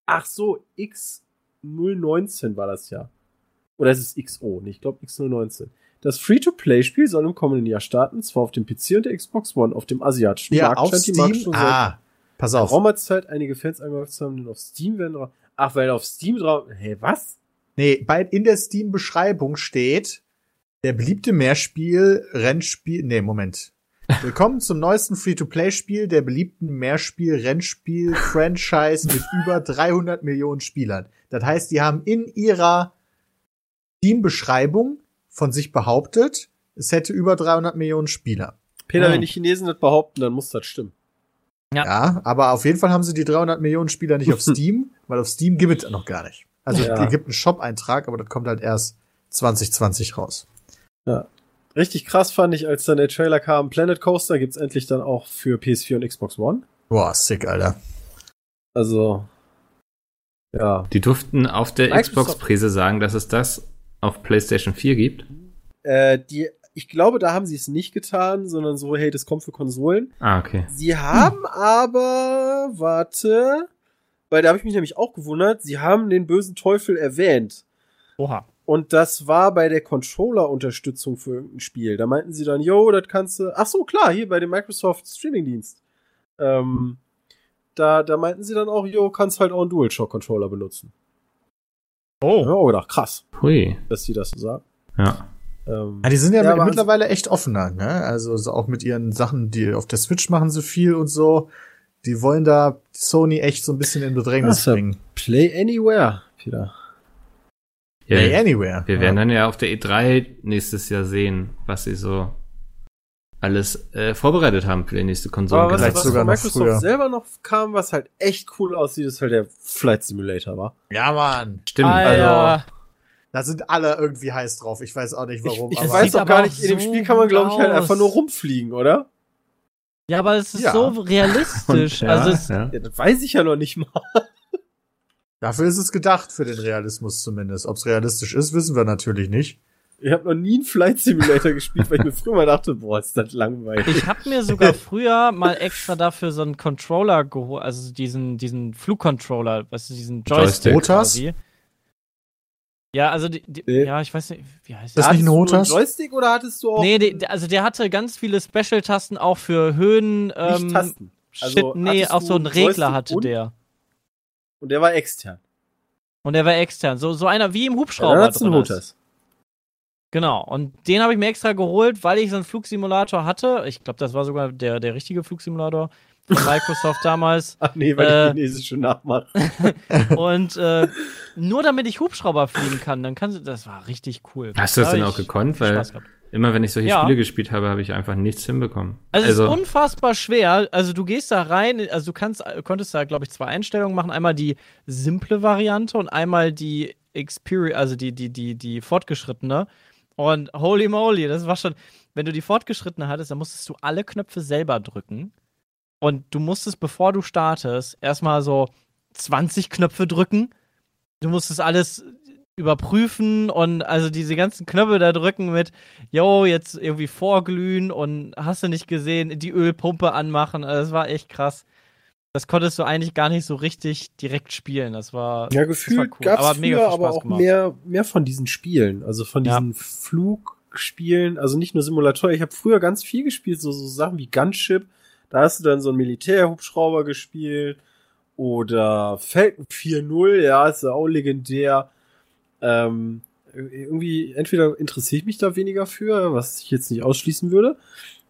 Ach so, X019 war das ja. Oder es ist XO, ich glaube X019. Das Free-to-Play-Spiel soll im kommenden Jahr starten, zwar auf dem PC und der Xbox One. Auf dem asiatischen Ja, Markt auf scheint die Marke schon seit Ah, pass auf. geraumer Zeit einige Fans zu haben, denn auf Steam werden drauf. Ach, weil auf Steam drauf. Hä, was? Nee, bei, in der Steam-Beschreibung steht, der beliebte Mehrspiel, Rennspiel, nee, Moment. Willkommen zum neuesten Free-to-Play-Spiel der beliebten Mehrspiel, Rennspiel, Franchise mit <laughs> über 300 Millionen Spielern. Das heißt, die haben in ihrer Steam-Beschreibung von sich behauptet, es hätte über 300 Millionen Spieler. Peter, Ah. wenn die Chinesen das behaupten, dann muss das stimmen. Ja. Ja, aber auf jeden Fall haben sie die 300 Millionen Spieler nicht auf <laughs> Steam, weil auf Steam gibt es noch gar nicht. Also, Ja. es gibt einen Shop-Eintrag, aber das kommt halt erst 2020 raus. Richtig krass fand ich, als dann der Trailer kam, Planet Coaster gibt's endlich dann auch für PS4 und Xbox One. Boah, sick, Alter. Also, ja. Die durften auf der Xbox-Präse sagen, dass es das auf PlayStation 4 gibt. Äh, die, ich glaube, da haben sie es nicht getan, sondern so, hey, das kommt für Konsolen. Ah, okay. Sie haben aber, warte, weil da habe ich mich nämlich auch gewundert, sie haben den bösen Teufel erwähnt. Oha. Und das war bei der Controller-Unterstützung für irgendein Spiel. Da meinten sie dann, yo, das kannst du. Ach so, klar, hier bei dem Microsoft Streaming-Dienst. Ähm, da, da meinten sie dann auch, yo, kannst halt auch einen DualShock-Controller benutzen. Oh. Oh, gedacht, krass, Hui. dass die das so sagen. Ja. Ähm, Ja, die sind ja, Ja, mit- mittlerweile echt offener, ne? Also so auch mit ihren Sachen, die auf der Switch machen sie viel und so. Die wollen da Sony echt so ein bisschen in Bedrängnis so. bringen. Play Anywhere, Peter. Play anywhere. wir werden dann ja auf der E3 nächstes Jahr sehen, was sie so alles äh, vorbereitet haben für die nächste Konsole. Aber was, was sogar Microsoft früher. selber noch kam, was halt echt cool aussieht, ist halt der Flight Simulator, war. ja, Mann. Stimmt. Alter. Da sind alle irgendwie heiß drauf. Ich weiß auch nicht warum. ich ich aber weiß auch gar nicht, in dem so Spiel kann man, glaube ich, halt einfach nur rumfliegen, oder? Ja, aber es ist Ja. so realistisch. ja, also es, ja. Ja, das weiß ich ja noch nicht mal. Dafür ist es gedacht, für den Realismus zumindest. Ob es realistisch ist, wissen wir natürlich nicht. Ich habe noch nie einen Flight Simulator <laughs> gespielt, weil ich mir früher mal dachte, boah, ist das langweilig. ich habe mir sogar <laughs> früher mal extra dafür so einen Controller geholt, also diesen, diesen Flugcontroller, weißt du, diesen Joystick. Joystick. quasi. Ja, also die, die, Nee. ja, ich weiß nicht, wie heißt Das der? nicht ein einen Joystick oder hattest du auch Nee, die, also der hatte ganz viele Special-Tasten auch für Höhen. nicht Ähm, Tasten? Shit, Also, nee, hattest auch so einen Regler Joystick hatte und- der. Und der war extern. Und der war extern. So, so einer wie im Ja, Hubschrauber. einen drin ist. Genau. Und den habe ich mir extra geholt, weil ich so einen Flugsimulator hatte. Ich glaube, das war sogar der, der richtige Flugsimulator von <laughs> Microsoft damals. Ach nee, weil Äh, ich chinesische nachmache. <laughs> Und äh, <laughs> nur damit ich Hubschrauber fliegen kann, dann kannst du. Das war richtig cool. Hast du das Da denn auch gekonnt? Weil Spaß gehabt. Immer wenn ich solche Ja. Spiele gespielt habe, habe ich einfach nichts hinbekommen. Also, es ist unfassbar schwer. Also du gehst da rein, also du kannst, konntest da, glaube ich, zwei Einstellungen machen. Einmal die simple Variante und einmal die Experience, also die, die, die, die fortgeschrittene. Und holy moly, das war schon, wenn du die fortgeschrittene hattest, dann musstest du alle Knöpfe selber drücken. Und du musstest, bevor du startest, erstmal so 20 Knöpfe drücken. Du musstest alles überprüfen und also diese ganzen Knöpfe da drücken mit, yo, jetzt irgendwie vorglühen und hast du nicht gesehen, die Ölpumpe anmachen. Also das war echt krass. Das konntest du eigentlich gar nicht so richtig direkt spielen. Das war, Ja, gefühlt cool. gab's aber mega früher viel aber auch gemacht. mehr, mehr von diesen Spielen. Also von Ja. diesen Flug, Spielen, also nicht nur Simulatoren, ich habe früher ganz viel gespielt, so, so Sachen wie Gunship. Da hast du dann so einen Militärhubschrauber gespielt. Oder Falcon 4.0, ja, ist ja auch legendär. Ähm, irgendwie, entweder interessiere ich mich da weniger für, was ich jetzt nicht ausschließen würde.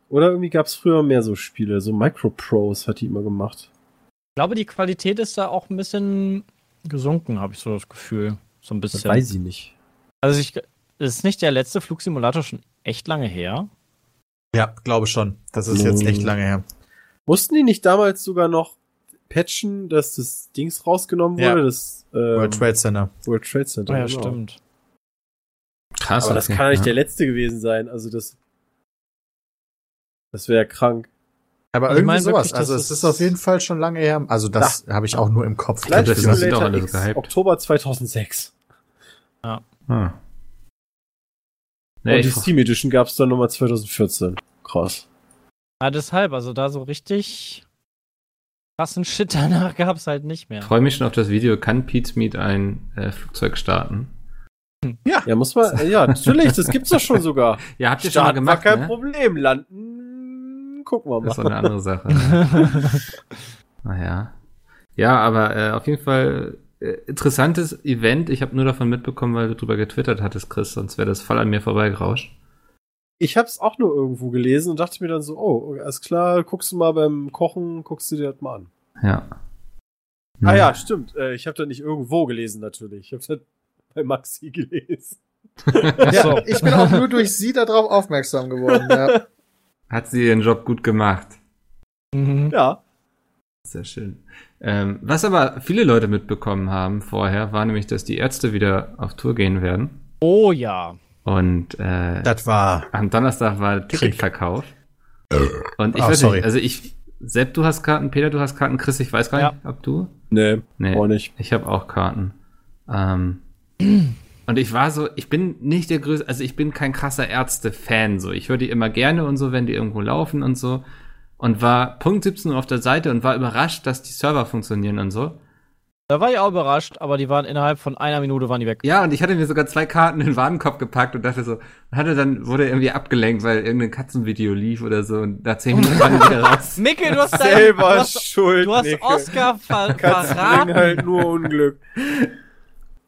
Oder irgendwie gab es früher mehr so Spiele, so Microprose hat die immer gemacht. Ich glaube, die Qualität ist da auch ein bisschen gesunken, habe ich so das Gefühl. So ein bisschen. Das weiß ich nicht. Also ich, ist nicht der letzte Flugsimulator schon echt lange her? Ja, glaube schon. Das ist jetzt echt lange her. Mussten die nicht damals sogar noch patchen, dass das Dings rausgenommen wurde? Ja. Das ähm, World Trade Center. World Trade Center. Oh ja, genau. stimmt. Krass. Aber das okay. kann ja nicht ja. der letzte gewesen sein. Also das, das wäre krank. Aber Also ich irgendwie meine sowas. wirklich, also das es ist- ist auf jeden Fall schon lange her. Also das habe ich auch nur im Kopf. glaub, Flight das sind Simulator auch alle X, gehypt. Oktober 2006. Ah. Und Nee, die ich, Steam Edition gab es dann nochmal 2014. Krass. Ja, deshalb, also da so richtig krassen <laughs> Shit danach gab es halt nicht mehr. freue mich schon auf das Video. Kann Pete's Meet ein äh, Flugzeug starten? Ja, muss man, ja, natürlich, das gibt's doch schon sogar. <laughs> Ja, habt ihr schon mal Starten war gemacht, kein ne? Problem. Landen, gucken wir Das ist mal. auch eine andere Sache. <laughs> naja. Ja, aber äh, auf jeden Fall äh, interessantes Event. Ich habe nur davon mitbekommen, weil du drüber getwittert hattest, Chris, sonst wäre das voll an mir vorbeigerauscht. Ich hab's auch nur irgendwo gelesen und dachte mir dann so, oh, alles klar, guckst du mal beim Kochen, guckst du dir das mal an. Ja. Ah ja, stimmt. Äh, ich habe das nicht irgendwo gelesen natürlich. Ich habe das bei Maxi gelesen. <laughs> Ja, ich bin auch nur durch sie darauf aufmerksam geworden. Ja. Hat sie ihren Job gut gemacht. Mhm. Ja. Sehr schön. Ähm, was aber viele Leute mitbekommen haben vorher, war nämlich, dass die Ärzte wieder auf Tour gehen werden. Oh ja. Und äh, Das war. am Donnerstag war Ticketverkauf. Und ich Ah, weiß sorry. nicht, also ich, Sepp, du hast Karten, Peter, du hast Karten, Chris, ich weiß gar Ja. nicht, ob du? Nee, Nee, auch nicht. ich habe auch Karten. Ähm, <clears throat> und ich war so, ich bin nicht der größte, also ich bin kein krasser Ärzte-Fan, so. Ich höre die immer gerne und so, wenn die irgendwo laufen und so. Und war Punkt 17 Uhr auf der Seite und war überrascht, dass die Server funktionieren und so. Da war ich auch überrascht, aber die waren innerhalb von einer Minute waren die weg. Ja, und ich hatte mir sogar zwei Karten in den Warenkorb gepackt und dachte so, hatte dann, wurde irgendwie abgelenkt, weil irgendein Katzenvideo lief oder so und nach zehn Minuten waren die wieder raus. <laughs> Mikkel, du hast dein, du Selber hast, schuld. du hast Nicke. Oscar ver Katzen verraten. halt nur Unglück. <laughs>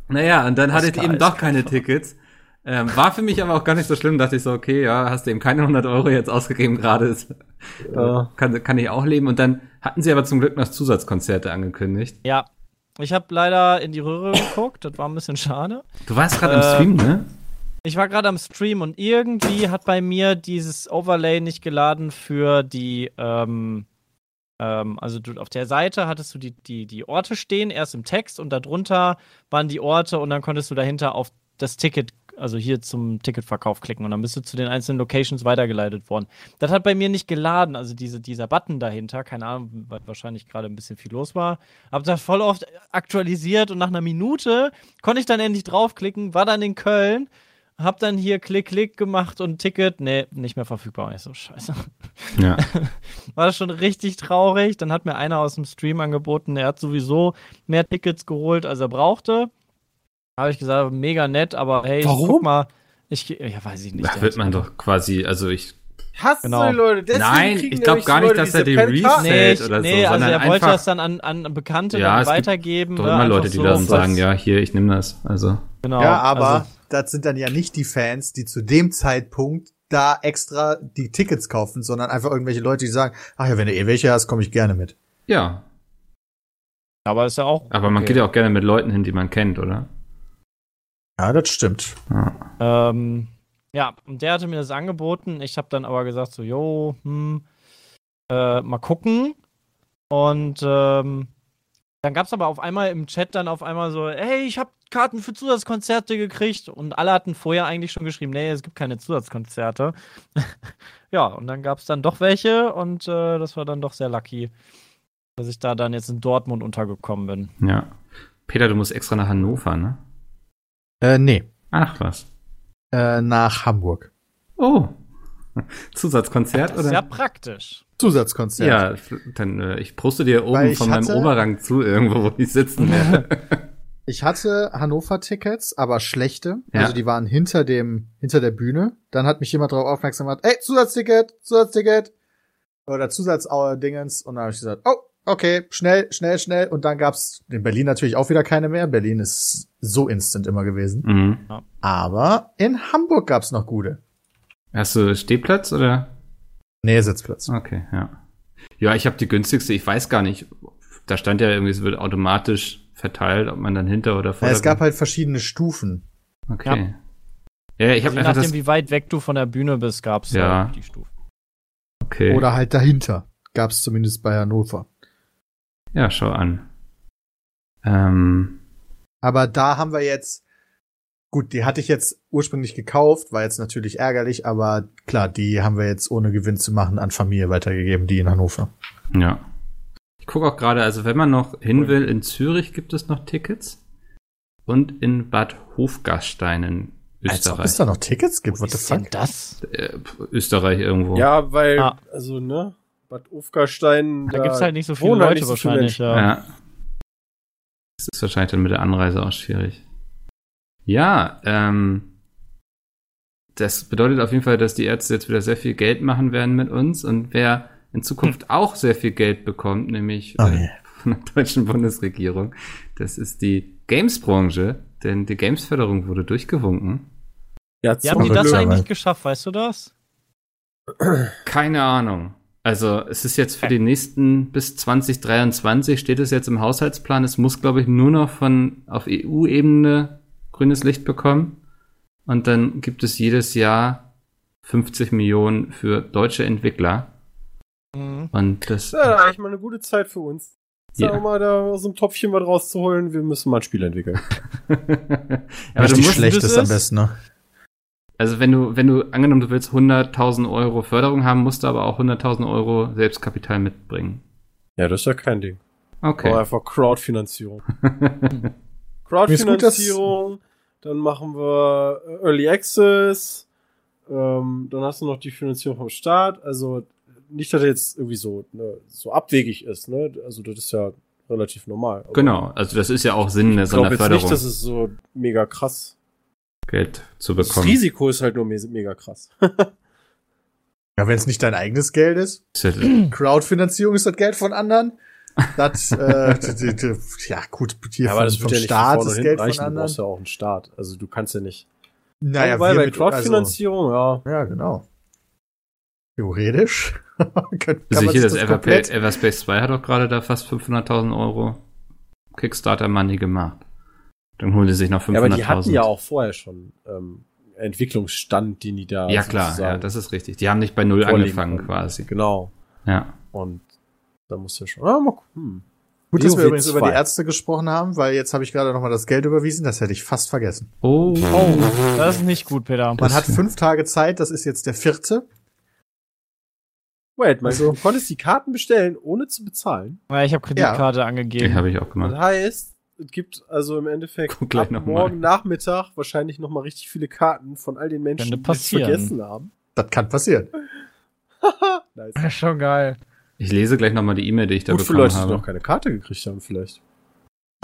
Naja, und dann hatte ich eben doch keine <laughs> Tickets. Ähm, war für mich aber auch gar nicht so schlimm, dachte ich so, okay, ja, hast du eben keine 100 Euro jetzt ausgegeben gerade, ist- Ja. kann, kann ich auch leben. Und dann hatten sie aber zum Glück noch Zusatzkonzerte angekündigt. Ja. Ich habe leider in die Röhre geguckt, das war ein bisschen schade. Du warst gerade im Äh, Stream, ne? Ich war gerade am Stream und irgendwie hat bei mir dieses Overlay nicht geladen für die, ähm, ähm, also du, auf der Seite hattest du die, die, die Orte stehen, erst im Text und darunter waren die Orte und dann konntest du dahinter auf das Ticket, also hier zum Ticketverkauf klicken und dann bist du zu den einzelnen Locations weitergeleitet worden. Das hat bei mir nicht geladen, also diese, dieser Button dahinter, keine Ahnung, weil wahrscheinlich gerade ein bisschen viel los war. Hab das voll oft aktualisiert und nach einer Minute konnte ich dann endlich draufklicken, war dann in Köln hab dann hier Klick, Klick gemacht und Ticket, nee, nicht mehr verfügbar. Ich so, scheiße. Ja. <laughs> War das schon richtig traurig. Dann hat mir einer aus dem Stream angeboten, er hat sowieso mehr Tickets geholt, als er brauchte. Habe ich gesagt, mega nett, aber hey, ich Warum? guck mal. Ich, ja, weiß ich nicht. Da wird man doch quasi, also ich, Hasst Genau. solche Leute. Deswegen Nein, ich glaub nämlich gar so nicht, Leute dass er die Reset- Nee, ich, oder so, nee also sondern er wollte einfach- das dann an, an Bekannte Ja, dann es gibt weitergeben. doch ne, immer Leute, die so. dann sagen, ja, hier, ich nehme das. Also, Genau, ja, aber also, das sind dann ja nicht die Fans, die zu dem Zeitpunkt da extra die Tickets kaufen, sondern einfach irgendwelche Leute, die sagen, ach ja, wenn du eh welche hast, komme ich gerne mit. ja. aber ist ja auch. Aber man okay. geht ja auch gerne mit Leuten hin, die man kennt, oder? Ja, das stimmt. Ja. Ähm, ja, und der hatte mir das angeboten. Ich habe dann aber gesagt, so, jo, hm, äh, mal gucken. Und ähm, dann gab es aber auf einmal im Chat dann auf einmal so, hey, ich habe Karten für Zusatzkonzerte gekriegt. Und alle hatten vorher eigentlich schon geschrieben, nee, es gibt keine Zusatzkonzerte. <laughs> ja, und dann gab es dann doch welche und äh, das war dann doch sehr lucky, dass ich da dann jetzt in Dortmund untergekommen bin. Ja. Peter, du musst extra nach Hannover, ne? Äh, nee. Ach, was. Äh, nach Hamburg. Oh. <laughs> Zusatzkonzert, Das ist oder? ja praktisch. Zusatzkonzert. Ja, dann, äh, ich poste dir oben von meinem hatte- Oberrang zu irgendwo, wo ich sitzen werde. <laughs> <laughs> Ich hatte Hannover-Tickets, aber schlechte. Ja. Also die waren hinter dem, hinter der Bühne. Dann hat mich jemand darauf aufmerksam gemacht, ey, Zusatzticket, Zusatzticket. Oder Zusatzdingens. Und dann habe ich gesagt, oh, okay, schnell, schnell, schnell. Und dann gab's in Berlin natürlich auch wieder keine mehr. Berlin ist so instant immer gewesen. Mhm. Aber in Hamburg gab's noch gute. Hast du Stehplatz oder? Nee, Sitzplatz. Okay, ja. Ja, ich habe die günstigste, ich weiß gar nicht. Da stand ja irgendwie, es wird automatisch verteilt, ob man dann hinter oder vor. Ja, es gab halt verschiedene Stufen. Okay. Ja, ich habe Je einfach nachdem, das. wie weit weg du von der Bühne bist, gab's Ja. die Stufe. Okay. Oder halt dahinter. Gab's zumindest bei Hannover. Ja, schau an. Ähm, Aber da haben wir jetzt, gut, die hatte ich jetzt ursprünglich gekauft, war jetzt natürlich ärgerlich, aber klar, die haben wir jetzt ohne Gewinn zu machen an Familie weitergegeben, die in Hannover. ja. Ich gucke auch gerade, also wenn man noch hin will, in Zürich gibt es noch Tickets und in Bad Hofgastein in Als ob Österreich. es da noch Tickets gibt, what the ist denn fuck? das? Äh, Österreich irgendwo. Ja, weil, Ah. also, ne, Bad Ufgerstein. Da gibt's halt nicht so viele halt Leute so wahrscheinlich, ja. Ja. Das ist wahrscheinlich dann mit der Anreise auch schwierig. Ja, ähm, das bedeutet auf jeden Fall, dass die Ärzte jetzt wieder sehr viel Geld machen werden mit uns und wer in Zukunft auch sehr viel Geld bekommt, nämlich Oh äh, je. von der deutschen Bundesregierung, das ist die Games-Branche, denn die Games-Förderung wurde durchgewunken. Ja, Wie haben die das eigentlich geschafft, weißt du das? Keine Ahnung. Also es ist jetzt für die nächsten bis 2023 steht es jetzt im Haushaltsplan. Es muss, glaube ich, nur noch von auf EU-Ebene grünes Licht bekommen. Und dann gibt es jedes Jahr 50 Millionen für deutsche Entwickler. Mhm. Und das, ja eigentlich mal eine gute Zeit für uns. Ja. Sagen wir mal, da aus dem Topfchen was rauszuholen. Wir müssen mal ein Spiel entwickeln. <laughs> aber du Richtig musst, schlecht das ist am besten, ne? Also wenn du, wenn du, angenommen, du willst 100.000 Euro Förderung haben, musst du aber auch 100.000 Euro Selbstkapital mitbringen. Ja, das ist ja kein Ding. Okay. Aber einfach Crowdfinanzierung. <laughs> Crowdfinanzierung, dann machen wir äh, Early Access, ähm, dann hast du noch die Finanzierung vom Staat. Also nicht, dass er jetzt irgendwie so, ne, so abwegig ist, ne? Also das ist ja relativ normal. Genau, also das ist ja auch Sinn Ich glaube einer jetzt Förderung, nicht, dass es so mega krass. Geld zu Das bekommen. Risiko ist halt nur me- mega krass. Ja, wenn es nicht dein eigenes Geld ist. Ist ja- Crowdfinanzierung ist das Geld von anderen. Das, äh, <laughs> ja, gut, hier aber vom, das vom ja nicht Staat ist Geld hinten von reichen. Du brauchst anderen. ja auch einen Staat. Also du kannst ja nicht. Naja, Wobei wir bei mit- Crowdfinanzierung, ja. Also, ja, genau. Theoretisch. <laughs> kann, kann Also man hier sich das, das Everspace 2 hat auch gerade da fast 500.000 Euro Kickstarter Money gemacht. Dann holen die sich noch 500.000. Ja, aber die hatten ja auch vorher schon ähm, Entwicklungsstand, den die da Ja klar, ja, das ist richtig. Die haben nicht bei Null angefangen konnten. quasi. Genau. Ja. Und da muss ja schon. Ah, mal, hm. Gut, dass wir übrigens über 2. die Ärzte gesprochen haben, weil jetzt habe ich gerade nochmal das Geld überwiesen, das hätte ich fast vergessen. Oh. Oh, das ist nicht gut, Peter. Man Das- hat fünf Tage Zeit, das ist jetzt der vierte. Wait, man, Also- du konntest die Karten bestellen, ohne zu bezahlen. Ja, ich habe Kreditkarte Die angegeben. habe ich auch Das gemacht. heißt, es gibt also im Endeffekt Guck gleich ab noch mal. morgen Nachmittag wahrscheinlich noch mal richtig viele Karten von all den Menschen, die es vergessen haben. Das kann passieren. <laughs> nice. Das ist schon geil. Ich lese gleich nochmal die E-Mail, die ich da Gut für bekommen Leute, die habe. noch keine Karte gekriegt haben, vielleicht.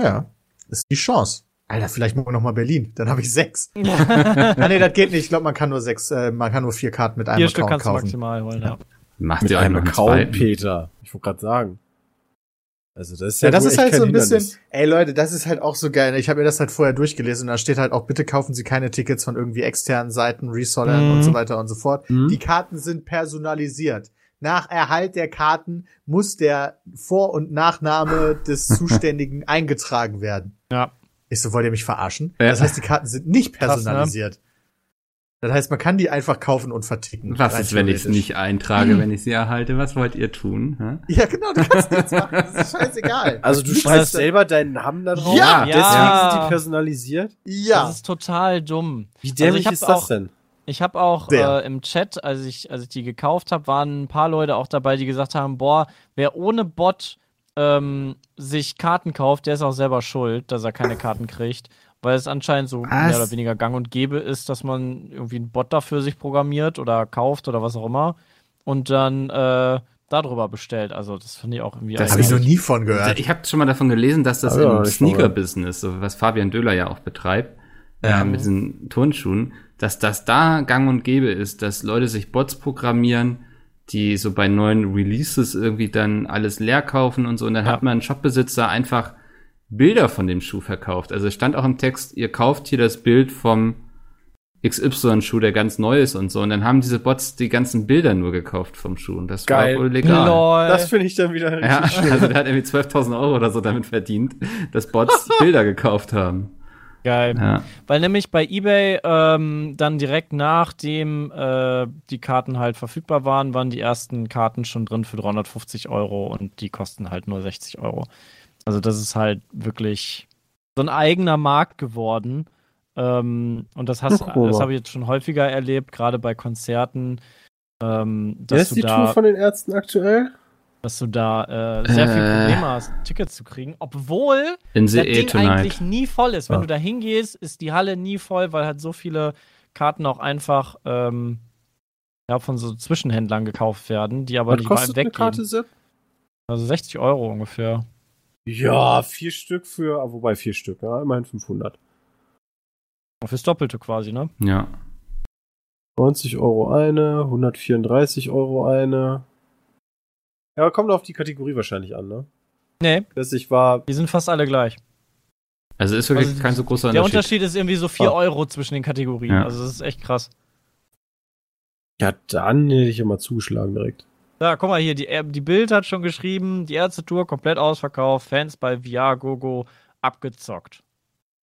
Ja, das ist die Chance. Alter, vielleicht nur noch mal Berlin, dann habe ich sechs. <laughs> ah nee, das geht nicht. Ich glaube, man kann nur sechs, äh, man kann nur vier Karten mit einem Vier Stück kannst du kaufen. maximal holen, ja. Macht Mit ihr auch einem noch einen Account, zweiten? Peter. Ich wollte gerade sagen. Also das ist ja, Ja, das ist halt kein so ein bisschen, Hindernis. ey Leute, das ist halt auch so geil. Ich habe mir das halt vorher durchgelesen und da steht halt auch, bitte kaufen Sie keine Tickets von irgendwie externen Seiten, Resellern Mhm. und so weiter und so fort. Mhm. Die Karten sind personalisiert. Nach Erhalt der Karten muss der Vor- und Nachname des <laughs> Zuständigen eingetragen werden. Ja. Ich so, wollt ihr mich verarschen? Ja. Das heißt, die Karten sind nicht Krass, ne? Das heißt, man kann die einfach kaufen und verticken. Was ist, wenn ich es nicht eintrage, wenn ich sie erhalte? Was wollt ihr tun? Hä? Ja, genau, du kannst nichts machen. Das ist scheißegal. Also du schreibst selber deinen Namen da drauf? Ja. Deswegen Ja. sind die personalisiert? Ja. Das ist total dumm. Wie dämlich hab ist das auch- denn? Ich habe auch äh, im Chat, als ich, als ich die gekauft habe, waren ein paar Leute auch dabei, die gesagt haben, boah, wer ohne Bot ähm, sich Karten kauft, der ist auch selber schuld, dass er keine Karten kriegt. Weil es anscheinend so mehr Was? oder weniger gang und gäbe ist, dass man irgendwie einen Bot dafür sich programmiert oder kauft oder was auch immer. Und dann äh, darüber bestellt. Also das finde ich auch irgendwie. Das Habe ich noch nie von gehört. Ich habe schon mal davon gelesen, dass das auch im Sneaker-Business, so was Fabian Döhler ja auch betreibt, Ja. äh, mit diesen Turnschuhen, dass das da gang und gäbe ist, dass Leute sich Bots programmieren, die so bei neuen Releases irgendwie dann alles leer kaufen und so. Und dann Ja. hat man einen Shopbesitzer einfach Bilder von dem Schuh verkauft. Also es stand auch im Text, ihr kauft hier das Bild vom XY-Schuh, der ganz neu ist und so. Und dann haben diese Bots die ganzen Bilder nur gekauft vom Schuh. Und das Geil. war wohl legal. Lol. Das finde ich dann wieder Ja, <laughs> schön. also der hat irgendwie 12.000 Euro oder so damit verdient, dass Bots <laughs> Bilder gekauft haben. Geil. Ja. Weil nämlich bei eBay ähm, dann direkt nachdem äh, die Karten halt verfügbar waren, waren die ersten Karten schon drin für 350 Euro und die kosten halt nur 60 Euro. Also das ist halt wirklich so ein eigener Markt geworden. Ähm, und das hast, das mal. habe ich jetzt schon häufiger erlebt, gerade bei Konzerten, ähm, Wer dass ist du die da, Tour von den Ärzten aktuell? dass du da äh, sehr viel Äh. Probleme hast, Tickets zu kriegen, obwohl das E Ding Tonight. eigentlich nie voll ist. Wenn Ja. du da hingehst, ist die Halle nie voll, weil halt so viele Karten auch einfach ähm, ja, von so Zwischenhändlern gekauft werden, die aber Was nicht kostet weit eine Karte, weggehen. Sepp? Also 60 Euro ungefähr. Ja, vier Stück für, ah, wobei vier Stück, ja, immerhin 500. Fürs Doppelte quasi, ne? Ja. 90 Euro eine, 134 Euro eine. Ja, kommt auf die Kategorie wahrscheinlich an, ne? Nee, Das ich war, die sind fast alle gleich. Also ist wirklich Also kein so großer Der Unterschied. Unterschied ist irgendwie so 4 Ah. Euro zwischen den Kategorien. Ja. Also das ist echt krass. ja, dann hätte ich immer zugeschlagen direkt. Ja, guck mal hier, die, die Bild hat schon geschrieben, die Ärzte-Tour komplett ausverkauft, Fans bei VR Gogo abgezockt.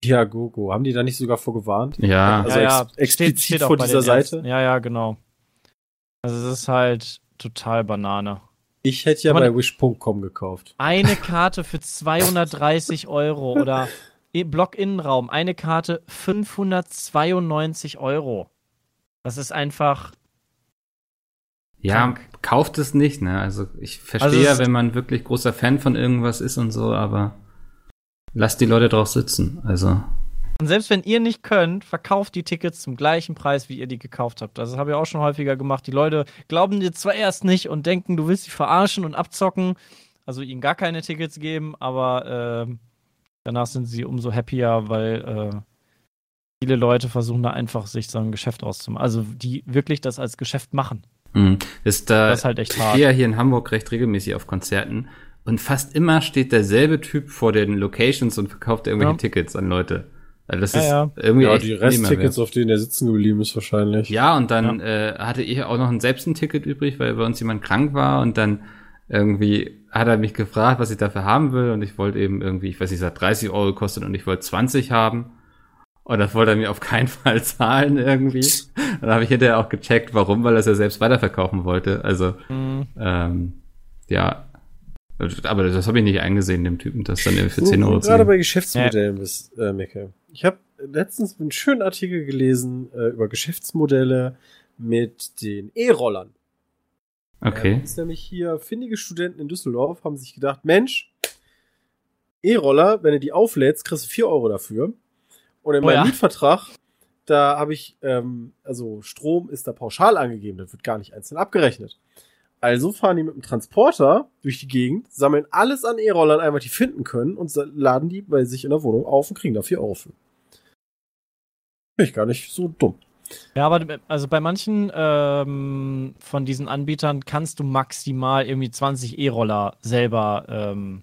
Ja, Gogo. Haben die da nicht sogar vorgewarnt? Ja, Also ex- explizit vor bei dieser den Seite? Ärzten. Ja, ja, genau. Also es ist halt total Banane. Ich hätte ja bei Wish.com gekauft. Eine <laughs> Karte für 230 Euro oder i- Block-Innenraum, eine Karte 592 Euro. Das ist einfach. Ja, kauft es nicht, ne? Also ich verstehe Also wenn man wirklich großer Fan von irgendwas ist und so, aber lasst die Leute drauf sitzen. Also Und selbst wenn ihr nicht könnt, verkauft die Tickets zum gleichen Preis, wie ihr die gekauft habt. Das habe ich auch schon häufiger gemacht. Die Leute glauben dir zwar erst nicht und denken, du willst sie verarschen und abzocken, also ihnen gar keine Tickets geben, aber ähm, danach sind sie umso happier, weil äh, viele Leute versuchen da einfach sich so ein Geschäft auszumachen. Also die wirklich das als Geschäft machen. Mh, ist da Das ist halt echt ich hart. gehe ja hier in Hamburg recht regelmäßig auf Konzerten und fast immer steht derselbe Typ vor den Locations und verkauft irgendwelche Ja. Tickets an Leute. Also das Ja, ist ja. irgendwie Ja, echt die. Resttickets, auf denen er sitzen geblieben ist, wahrscheinlich. Ja, und dann äh, hatte ich auch noch ein, selbst ein Ticket übrig, weil bei uns jemand krank war und dann irgendwie hat er mich gefragt, was ich dafür haben will und ich wollte eben irgendwie, ich weiß nicht, es hat 30 Euro gekostet und ich wollte 20 haben und das wollte er mir auf keinen Fall <laughs> zahlen irgendwie. Dann habe ich hinterher auch gecheckt, warum, weil er es ja selbst weiterverkaufen wollte. Also, Mhm. ähm, ja, aber das habe ich nicht eingesehen, dem Typen, das dann irgendwie für 10 Wo Euro zu gerade bei Geschäftsmodellen bist, äh, Mecke. Ich habe letztens einen schönen Artikel gelesen äh, über Geschäftsmodelle mit den E-Rollern. Okay. Ähm, ist nämlich hier findige Studenten in Düsseldorf haben sich gedacht, Mensch, E-Roller, wenn du die auflädst, kriegst du 4 Euro dafür. Und in Oh meinem ja. Mietvertrag, da habe ich, ähm, also Strom ist da pauschal angegeben, das wird gar nicht einzeln abgerechnet. Also fahren die mit dem Transporter durch die Gegend, sammeln alles an E-Rollern einfach, die finden können und laden die bei sich in der Wohnung auf und kriegen da 4 Euro für. Finde ich gar nicht so dumm. Ja, aber also bei manchen ähm, von diesen Anbietern kannst du maximal irgendwie 20 E-Roller selber ähm,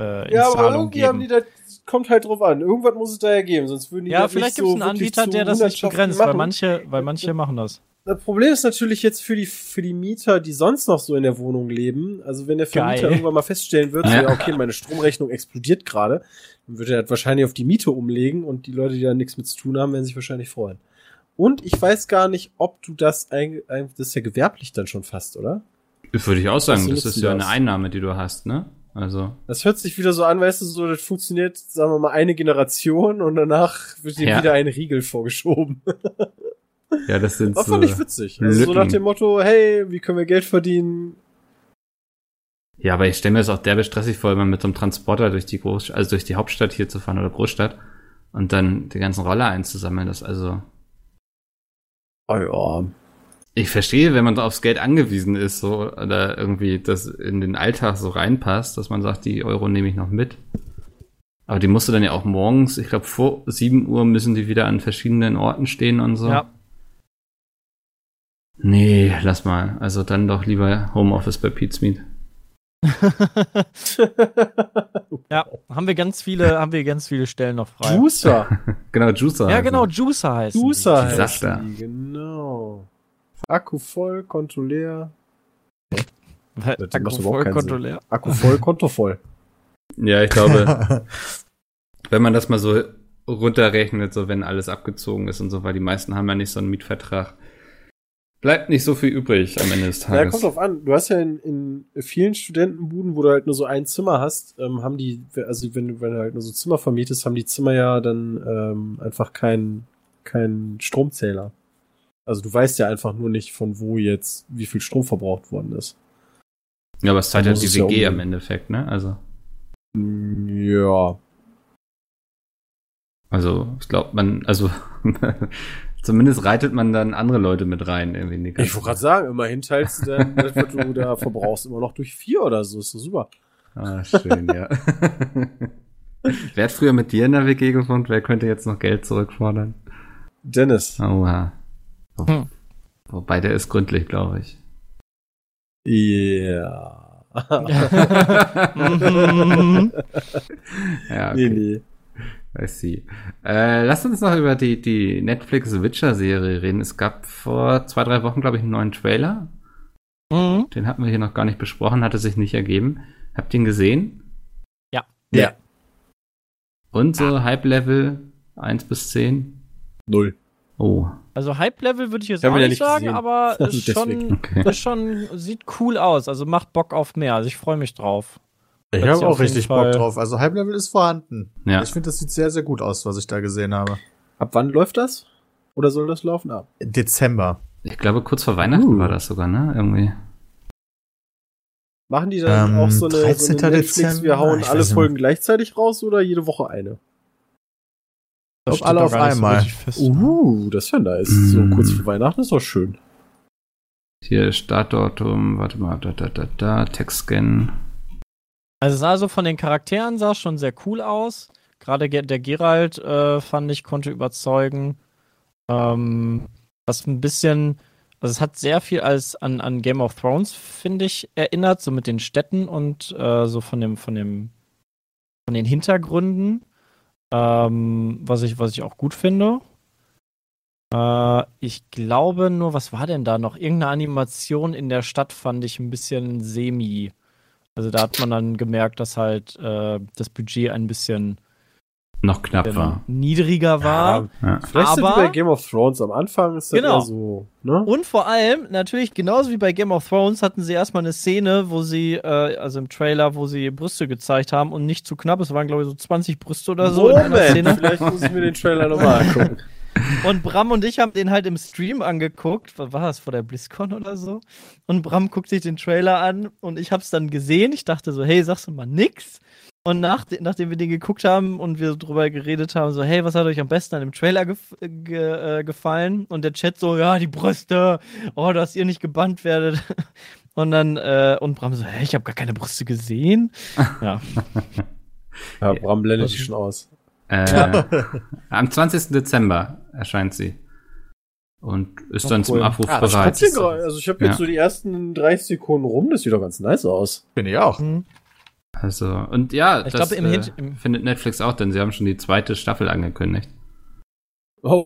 äh, in Ja, aber Zahlung irgendwie haben geben. die da, kommt halt drauf an. Irgendwas muss es da ja geben, sonst würden die ja, vielleicht nicht gibt es so einen Anbieter, der das nicht begrenzt, weil machen. manche, weil manche machen das. Das Problem ist natürlich jetzt für die, für die Mieter, die sonst noch so in der Wohnung leben. Also wenn der Vermieter Geil. irgendwann mal feststellen wird, so, Ja. okay, meine Stromrechnung explodiert gerade, dann wird er das wahrscheinlich auf die Miete umlegen und die Leute, die da nichts mit zu tun haben, werden sich wahrscheinlich freuen. Und ich weiß gar nicht, ob du das ein das ist ja gewerblich dann schon fast, oder? Würde ich auch sagen, das ist ja das? eine Einnahme, die du hast, ne? Also, Das hört sich wieder so an, weißt du, so, das funktioniert, sagen wir mal, eine Generation und danach wird dir Ja. wieder ein Riegel vorgeschoben. <laughs> ja, das sind Das so. fand ich witzig. Also so nach dem Motto, hey, wie können wir Geld verdienen? Ja, aber ich stelle mir das auch derbe stressig vor, immer mit so einem Transporter durch die Groß also durch die Hauptstadt hier zu fahren oder Großstadt und dann die ganzen Roller einzusammeln. Das also, Oh ja. Ich verstehe, wenn man aufs Geld angewiesen ist, so, oder irgendwie das in den Alltag so reinpasst, dass man sagt, die Euro nehme ich noch mit. Aber die musst du dann ja auch morgens, ich glaube, vor 7 Uhr müssen die wieder an verschiedenen Orten stehen und so. Ja. Nee, lass mal. Also dann doch lieber Homeoffice bei Pete's Meat. <laughs> ja, haben wir ganz viele, haben wir ganz viele Stellen noch frei. Juicer. <laughs> Genau, Juicer. Ja, genau. Juicer heißt. Juicer heißt genau. Akku voll, Konto leer. Akku voll, Konto leer. Akku voll, Konto voll. <laughs> Ja, ich glaube, <laughs> wenn man das mal so runterrechnet, so wenn alles abgezogen ist und so, weil die meisten haben ja nicht so einen Mietvertrag, bleibt nicht so viel übrig am Ende des Ja, Tages. kommt drauf an. Du hast ja in, in vielen Studentenbuden, wo du halt nur so ein Zimmer hast, ähm, haben die, also wenn du, wenn du halt nur so Zimmer vermietest, haben die Zimmer ja dann ähm, einfach keinen keinen Stromzähler. Also du weißt ja einfach nur nicht, von wo jetzt wie viel Strom verbraucht worden ist. ja, aber es ja muss die ja WG um- am Endeffekt, ne? Also, Ja. also ich glaube, man, also <laughs> zumindest reitet man dann andere Leute mit rein irgendwie. Ich wollte gerade sagen, immerhin teilst du dann, das, was du <laughs> da verbrauchst, immer noch durch vier oder so. Ist doch super. Ah, schön, ja. <laughs> Wer hat früher mit dir in der WG gewohnt? Wer könnte jetzt noch Geld zurückfordern? Dennis. Oha. Wo, Hm. Wobei der ist gründlich, glaube ich. Ja. Mhm. <laughs> Ja, Nee, okay. nee. I see. Äh, lass uns noch über die, die Netflix Witcher-Serie reden. Es gab vor zwei, drei Wochen, glaube ich, einen neuen Trailer. Mhm. Den hatten wir hier noch gar nicht besprochen, hatte sich nicht ergeben. Habt ihr ihn gesehen? Ja. Ja. Und so Hype-Level 1 bis 10? Null. Oh, Also Hype-Level würde ich jetzt Ich auch nicht sagen, gesehen. aber Also <laughs> ist schon, okay. ist schon, sieht cool aus. Also macht Bock auf mehr. Also ich freue mich drauf. Ich habe auch richtig Fall- Bock drauf. Also Hype Level ist vorhanden. Ja. Ich finde, das sieht sehr, sehr gut aus, was ich da gesehen habe. Ab wann läuft das? Oder soll das laufen? Ab. Dezember. Ich glaube, kurz vor Weihnachten Uh. war das sogar, ne? Irgendwie. Machen die dann Ähm, auch so eine, so 13. eine Netflix, Dezember? wir hauen Ich alle weiß nicht Folgen gleichzeitig raus oder jede Woche eine? Ob steht alle auf einmal. richtig fest. Uh, das wäre nice. Mm. So kurz vor Weihnachten ist doch schön. Hier Startdatum, warte mal, da, da, da, da, Textscan. Also es sah so von den Charakteren sah schon sehr cool aus. Gerade Ge- der Geralt äh, fand ich konnte überzeugen. Ähm, was ein bisschen, also es hat sehr viel als an, an Game of Thrones finde ich erinnert, so mit den Städten und äh, so von dem von dem von den Hintergründen, ähm, was ich was ich auch gut finde. Äh, ich glaube nur, was war denn da noch? Irgendeine Animation in der Stadt fand ich ein bisschen semi. Also da hat man dann gemerkt, dass halt äh, das Budget ein bisschen Noch knapp war. niedriger war. Ja. Vielleicht sind Aber- wir bei Game of Thrones am Anfang ist das Genau. eher so, ne? Und vor allem, natürlich, genauso wie bei Game of Thrones, hatten sie erstmal eine Szene, wo sie, äh, also im Trailer, wo sie Brüste gezeigt haben und nicht zu knapp. Es waren, glaube ich, so 20 Brüste oder so in einer Moment, Szene. vielleicht muss ich mir den Trailer nochmal angucken. <laughs> Und Bram und ich haben den halt im Stream angeguckt. Was war das, vor der BlizzCon oder so? Und Bram guckt sich den Trailer an und ich hab's dann gesehen. Ich dachte so, hey, sagst du mal nix? Und nach, nachdem wir den geguckt haben und wir drüber geredet haben, so, hey, was hat euch am besten an dem Trailer gef ge äh, gefallen? Und der Chat so, ja, die Brüste, oh, dass ihr nicht gebannt werdet. <laughs> Und dann, äh, und Bram so, hey, ich habe gar keine Brüste gesehen. <laughs> Ja. Ja, Bram blendet die schon aus. Äh, <laughs> am 20. Dezember erscheint sie. Und ist dann zum cool. Abruf Ah, bereit. gerade. Also ich habe jetzt Ja. so die ersten 30 Sekunden rum, das sieht doch ganz nice aus. Finde ich auch. Hm. Also, und ja, Ich das glaube, im äh, findet Netflix auch, denn sie haben schon die zweite Staffel angekündigt. Oh,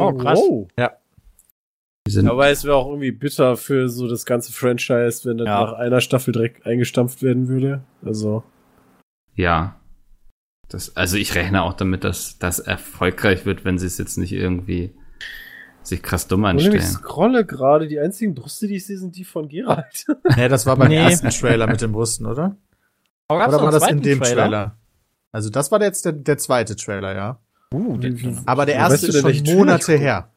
Oh, krass. wow. Die sind, Aber es wäre auch irgendwie bitter für so das ganze Franchise, wenn das Ja. nach einer Staffel direkt eingestampft werden würde. Also, ja. Das, also ich rechne auch damit, dass das erfolgreich wird, wenn sie es jetzt nicht irgendwie sich krass dumm und ich anstellen. scrolle gerade, die einzigen Brüste, die ich sehe, sind die von Geralt. Nee, das war beim Nee. ersten Trailer mit den Brüsten, oder? Aber gab's Oder war das in dem Trailer? Also das war jetzt der, der zweite Trailer, ja. Uh, den, Aber der erste weißt du ist schon Trailer Monate guck? her.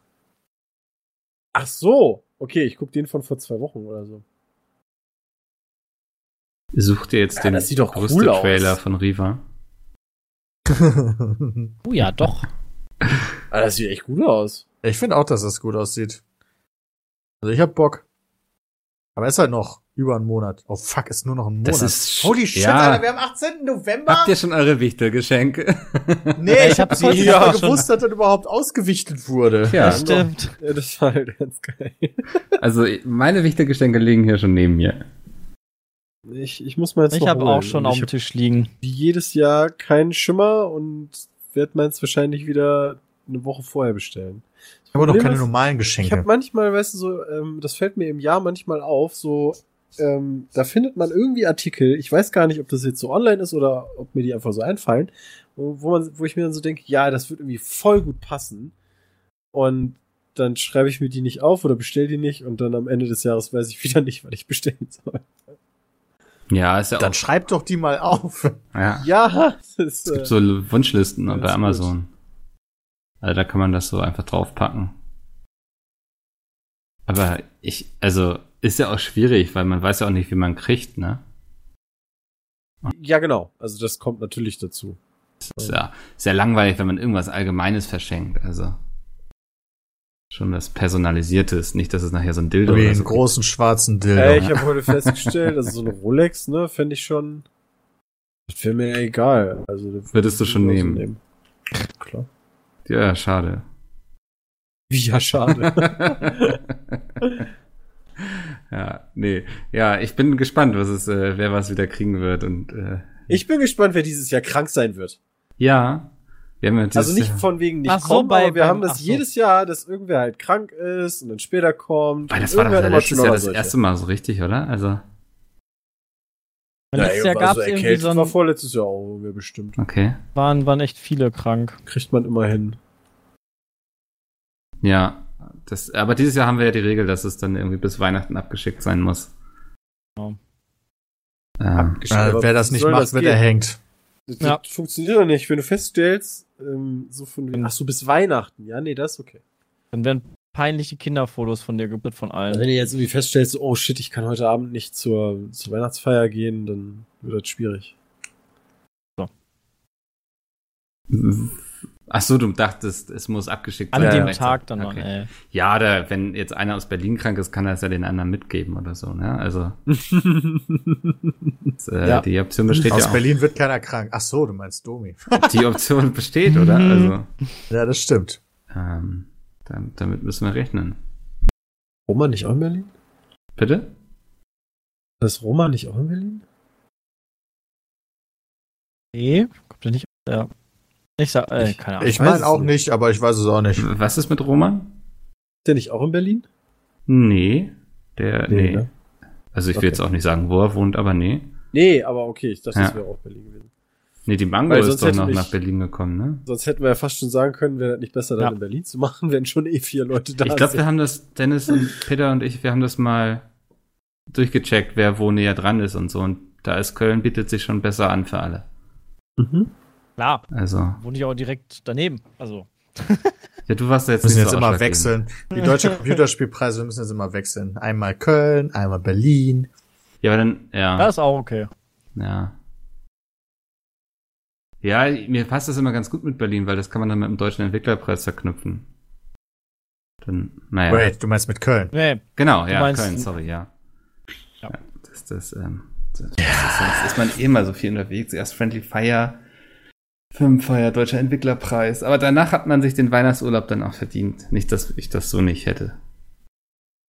Ach so. Okay, ich gucke den von vor zwei Wochen oder so. Such dir jetzt Ja, den das sieht doch cool größten aus. Trailer von Riva. <laughs> oh ja, doch. <laughs> Ah, das sieht echt gut aus. ich finde auch, dass das gut aussieht. Also ich hab Bock. Aber ist halt noch über einen Monat. Oh fuck, ist nur noch ein Monat. Das ist Holy shit, ja. Alter, wir haben 18. November. Habt ihr schon eure Wichtelgeschenke? <laughs> nee, ich ich hab hab bis heute nicht mal ja schon. gewusst, dass das überhaupt ausgewichtet wurde. Ja. Das stimmt. Ja, das war halt ganz geil. Also meine Wichtelgeschenke liegen hier schon neben mir. Ich, ich muss mal jetzt Ich habe auch schon auf dem Tisch liegen. wie jedes Jahr keinen Schimmer und werde meins wahrscheinlich wieder eine Woche vorher bestellen. Ich habe noch keine ist, normalen Ich habe Geschenke. manchmal, weißt du, so, ähm, das fällt mir im Jahr manchmal auf, so, ähm, da findet man irgendwie Artikel, ich weiß gar nicht, ob das jetzt so online ist oder ob mir die einfach so einfallen, wo, man, wo ich mir dann so denke, ja, das wird irgendwie voll gut passen. Und dann schreibe ich mir die nicht auf oder bestell die nicht und dann am Ende des Jahres weiß ich wieder nicht, was ich bestellen soll. Ja, ist ja Dann auch. schreib doch die mal auf. Ja. Ja, das ist, Es gibt äh, so Wunschlisten Ja, bei Amazon. Also da kann man das so einfach draufpacken. Aber ich, also, ist ja auch schwierig, weil man weiß ja auch nicht, wie man kriegt, ne? ja, genau. Also das kommt natürlich dazu. Ist ja sehr langweilig, wenn man irgendwas Allgemeines verschenkt. Also schon was Personalisiertes, nicht, dass es nachher so ein Dildo Wie oder einen so großen schwarzen Dildo. Äh, ich habe heute festgestellt, also so eine Rolex, ne, fände ich schon. Das wäre mir ja egal. Also das Würdest du schon ich nehmen? Klar. Ja, schade. Wie ja, schade. <laughs> <laughs> ja, nee. Ja, ich bin gespannt, was es, äh, wer was wieder kriegen wird und äh, ich bin gespannt, wer dieses Jahr krank sein wird. ja. Wir haben ja dieses Also nicht von wegen nicht Ach so, kommen, bei- aber wir beim- haben das so. jedes Jahr, dass irgendwer halt krank ist und dann später kommt. Weil das war doch letztes Jahr das solche. erste Mal so richtig, oder? Also, Ja, letztes Jahr gab es also irgendwie so war ein, vorletztes Jahr auch irgendwie bestimmt. okay. waren, waren echt viele krank. Kriegt man immer hin. Ja, das, aber dieses Jahr haben wir ja die Regel, dass es dann irgendwie bis Weihnachten abgeschickt sein muss. Ja. Ähm, Äh, wer das nicht macht, das wird gehen? erhängt. Das, Ja. das funktioniert doch nicht. Wenn du feststellst, ähm, so von wegen, ach so, bis Weihnachten. Ja, nee, das ist okay. Dann werden peinliche Kinderfotos von dir gebildet von allen. Also wenn du jetzt irgendwie feststellst, oh shit, ich kann heute Abend nicht zur, zur Weihnachtsfeier gehen, dann wird das schwierig. Ach so, du dachtest, es muss abgeschickt An sein. dem. Tag dann, okay. Mann, ey. Ja, oder wenn jetzt einer aus Berlin krank ist, kann er es ja den anderen mitgeben oder so, ne? Also, <laughs> das, äh, Ja. die Option besteht Aus ja auch. Berlin wird keiner krank. Ach so, du meinst Domi. Die Option besteht, oder? Mhm. Also, Ja, das stimmt. ähm, dann, damit müssen wir rechnen. Roma nicht auch in Berlin? Bitte? Ist Roma nicht auch in Berlin? Nee, kommt ja nicht. Ja. Ich sag, äh, Ich- keine Ahnung. Ich weiß meine es auch nicht. aber ich weiß es auch nicht. Was ist mit Roman? Ist der nicht auch in Berlin? Nee. Der, nee. ne? Also ich will Okay. jetzt auch nicht sagen, wo er wohnt, aber nee. Nee, aber okay, ich dachte, das Ja. wäre auch Berlin gewesen. Nee, die Mango ist doch noch mich- nach Berlin gekommen, ne? Sonst hätten wir ja fast schon sagen können, wäre das nicht besser, dann Ja. in Berlin zu machen, <laughs> wenn schon eh vier Leute da Ich glaube, sind. wir haben das, Dennis und Peter und ich, wir haben das mal durchgecheckt, wer wo näher dran ist und so. Und da ist Köln bietet sich schon besser an für alle. Mhm. Klar, Also, wohne ich auch direkt daneben. Also, <laughs> ja, du warst da jetzt Wir müssen jetzt so immer wechseln. Die deutsche Computerspielpreise müssen jetzt immer wechseln. Einmal Köln, einmal Berlin. Ja, aber dann, ja. das ist auch okay. Ja. Ja, mir passt das immer ganz gut mit Berlin, weil das kann man dann mit dem deutschen Entwicklerpreis verknüpfen. Dann, naja. Wait, du meinst mit Köln? Nee, Genau, ja, meinst- Köln, sorry, ja. Ja. ja das, das, ähm, das, das ist, sonst ist man eh immer so viel unterwegs. Erst Friendly Fire, Firmenfeier, Deutscher Entwicklerpreis. Aber danach hat man sich den Weihnachtsurlaub dann auch verdient. Nicht, dass ich das so nicht hätte.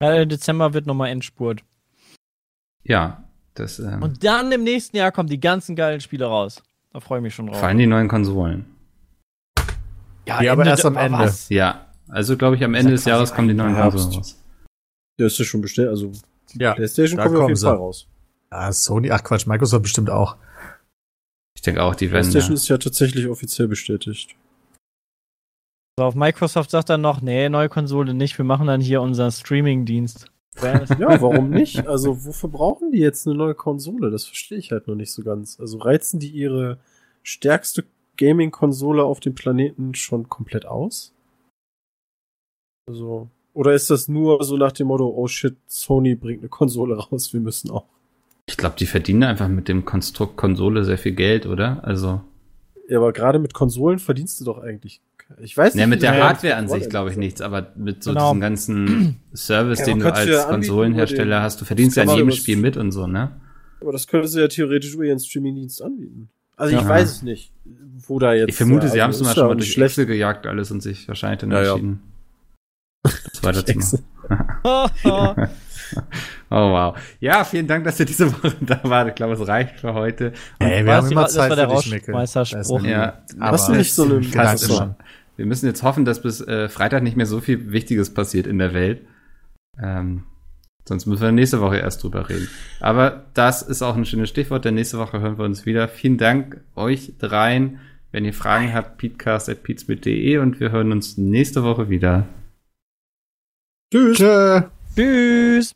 äh, Dezember wird nochmal Endspurt. Ja, das, ähm, Und dann im nächsten Jahr kommen die ganzen geilen Spiele raus. Da freue ich mich schon drauf. vor allem die neuen Konsolen. Ja, aber erst am Ende. was? Ja, also glaube ich, am Ende ja des Jahres kommen die neuen Herbst. Konsolen raus. Der ist ja schon bestellt, also Ja, PlayStation da kommt auf jeden sie. Fall raus. Ja, Sony, ach Quatsch, Microsoft bestimmt auch. Ich denke auch, die werden. PlayStation Ja, ist ja tatsächlich offiziell bestätigt. So, auf Microsoft sagt dann noch, nee, neue Konsole nicht, wir machen dann hier unseren Streaming-Dienst. Ja, warum nicht? Also, wofür brauchen die jetzt eine neue Konsole? Das verstehe ich halt noch nicht so ganz. Also, reizen die ihre stärkste Gaming-Konsole auf dem Planeten schon komplett aus? Also, oder ist das nur so nach dem Motto, oh shit, Sony bringt eine Konsole raus, wir müssen auch. Ich glaube, die verdienen einfach mit dem Konstrukt Konsole sehr viel Geld, oder? Also, Ja, aber gerade mit Konsolen verdienst du doch eigentlich Ich weiß Ja, mit der Ja, Hardware an sich glaube ich nichts, aber mit so Genau. diesem ganzen <clears throat> Service, Ja, den du ja als anbieten Konsolenhersteller den- hast, du verdienst ja kann jedem Spiel mit und so, ne? Aber das könnte sie ja theoretisch über ihren Streaming-Dienst anbieten. Also ich Aha. weiß es nicht, wo da jetzt. Ich vermute, ja, sie haben es also mal schon ja mal durch nicht schlecht. Excel gejagt alles und sich wahrscheinlich dann Ja, ja. entschieden, <laughs> das weiterzumachen. <laughs> <laughs> ja, Oh wow. Ja, vielen Dank, dass ihr diese Woche da wart. Ich glaube, es reicht für heute. Ey, Weißt du, das war der Rauschmecke. Rausschmeißerspruch. Ja, Hast du nicht so eine schon. Wir müssen jetzt hoffen, dass bis äh, Freitag nicht mehr so viel Wichtiges passiert in der Welt. Ähm, sonst müssen wir nächste Woche erst drüber reden. Aber das ist auch ein schönes Stichwort, denn nächste Woche hören wir uns wieder. Vielen Dank euch dreien. Wenn ihr Fragen habt, peatcast.peatsmit.de und wir hören uns nächste Woche wieder. Tschüss. Tschüss.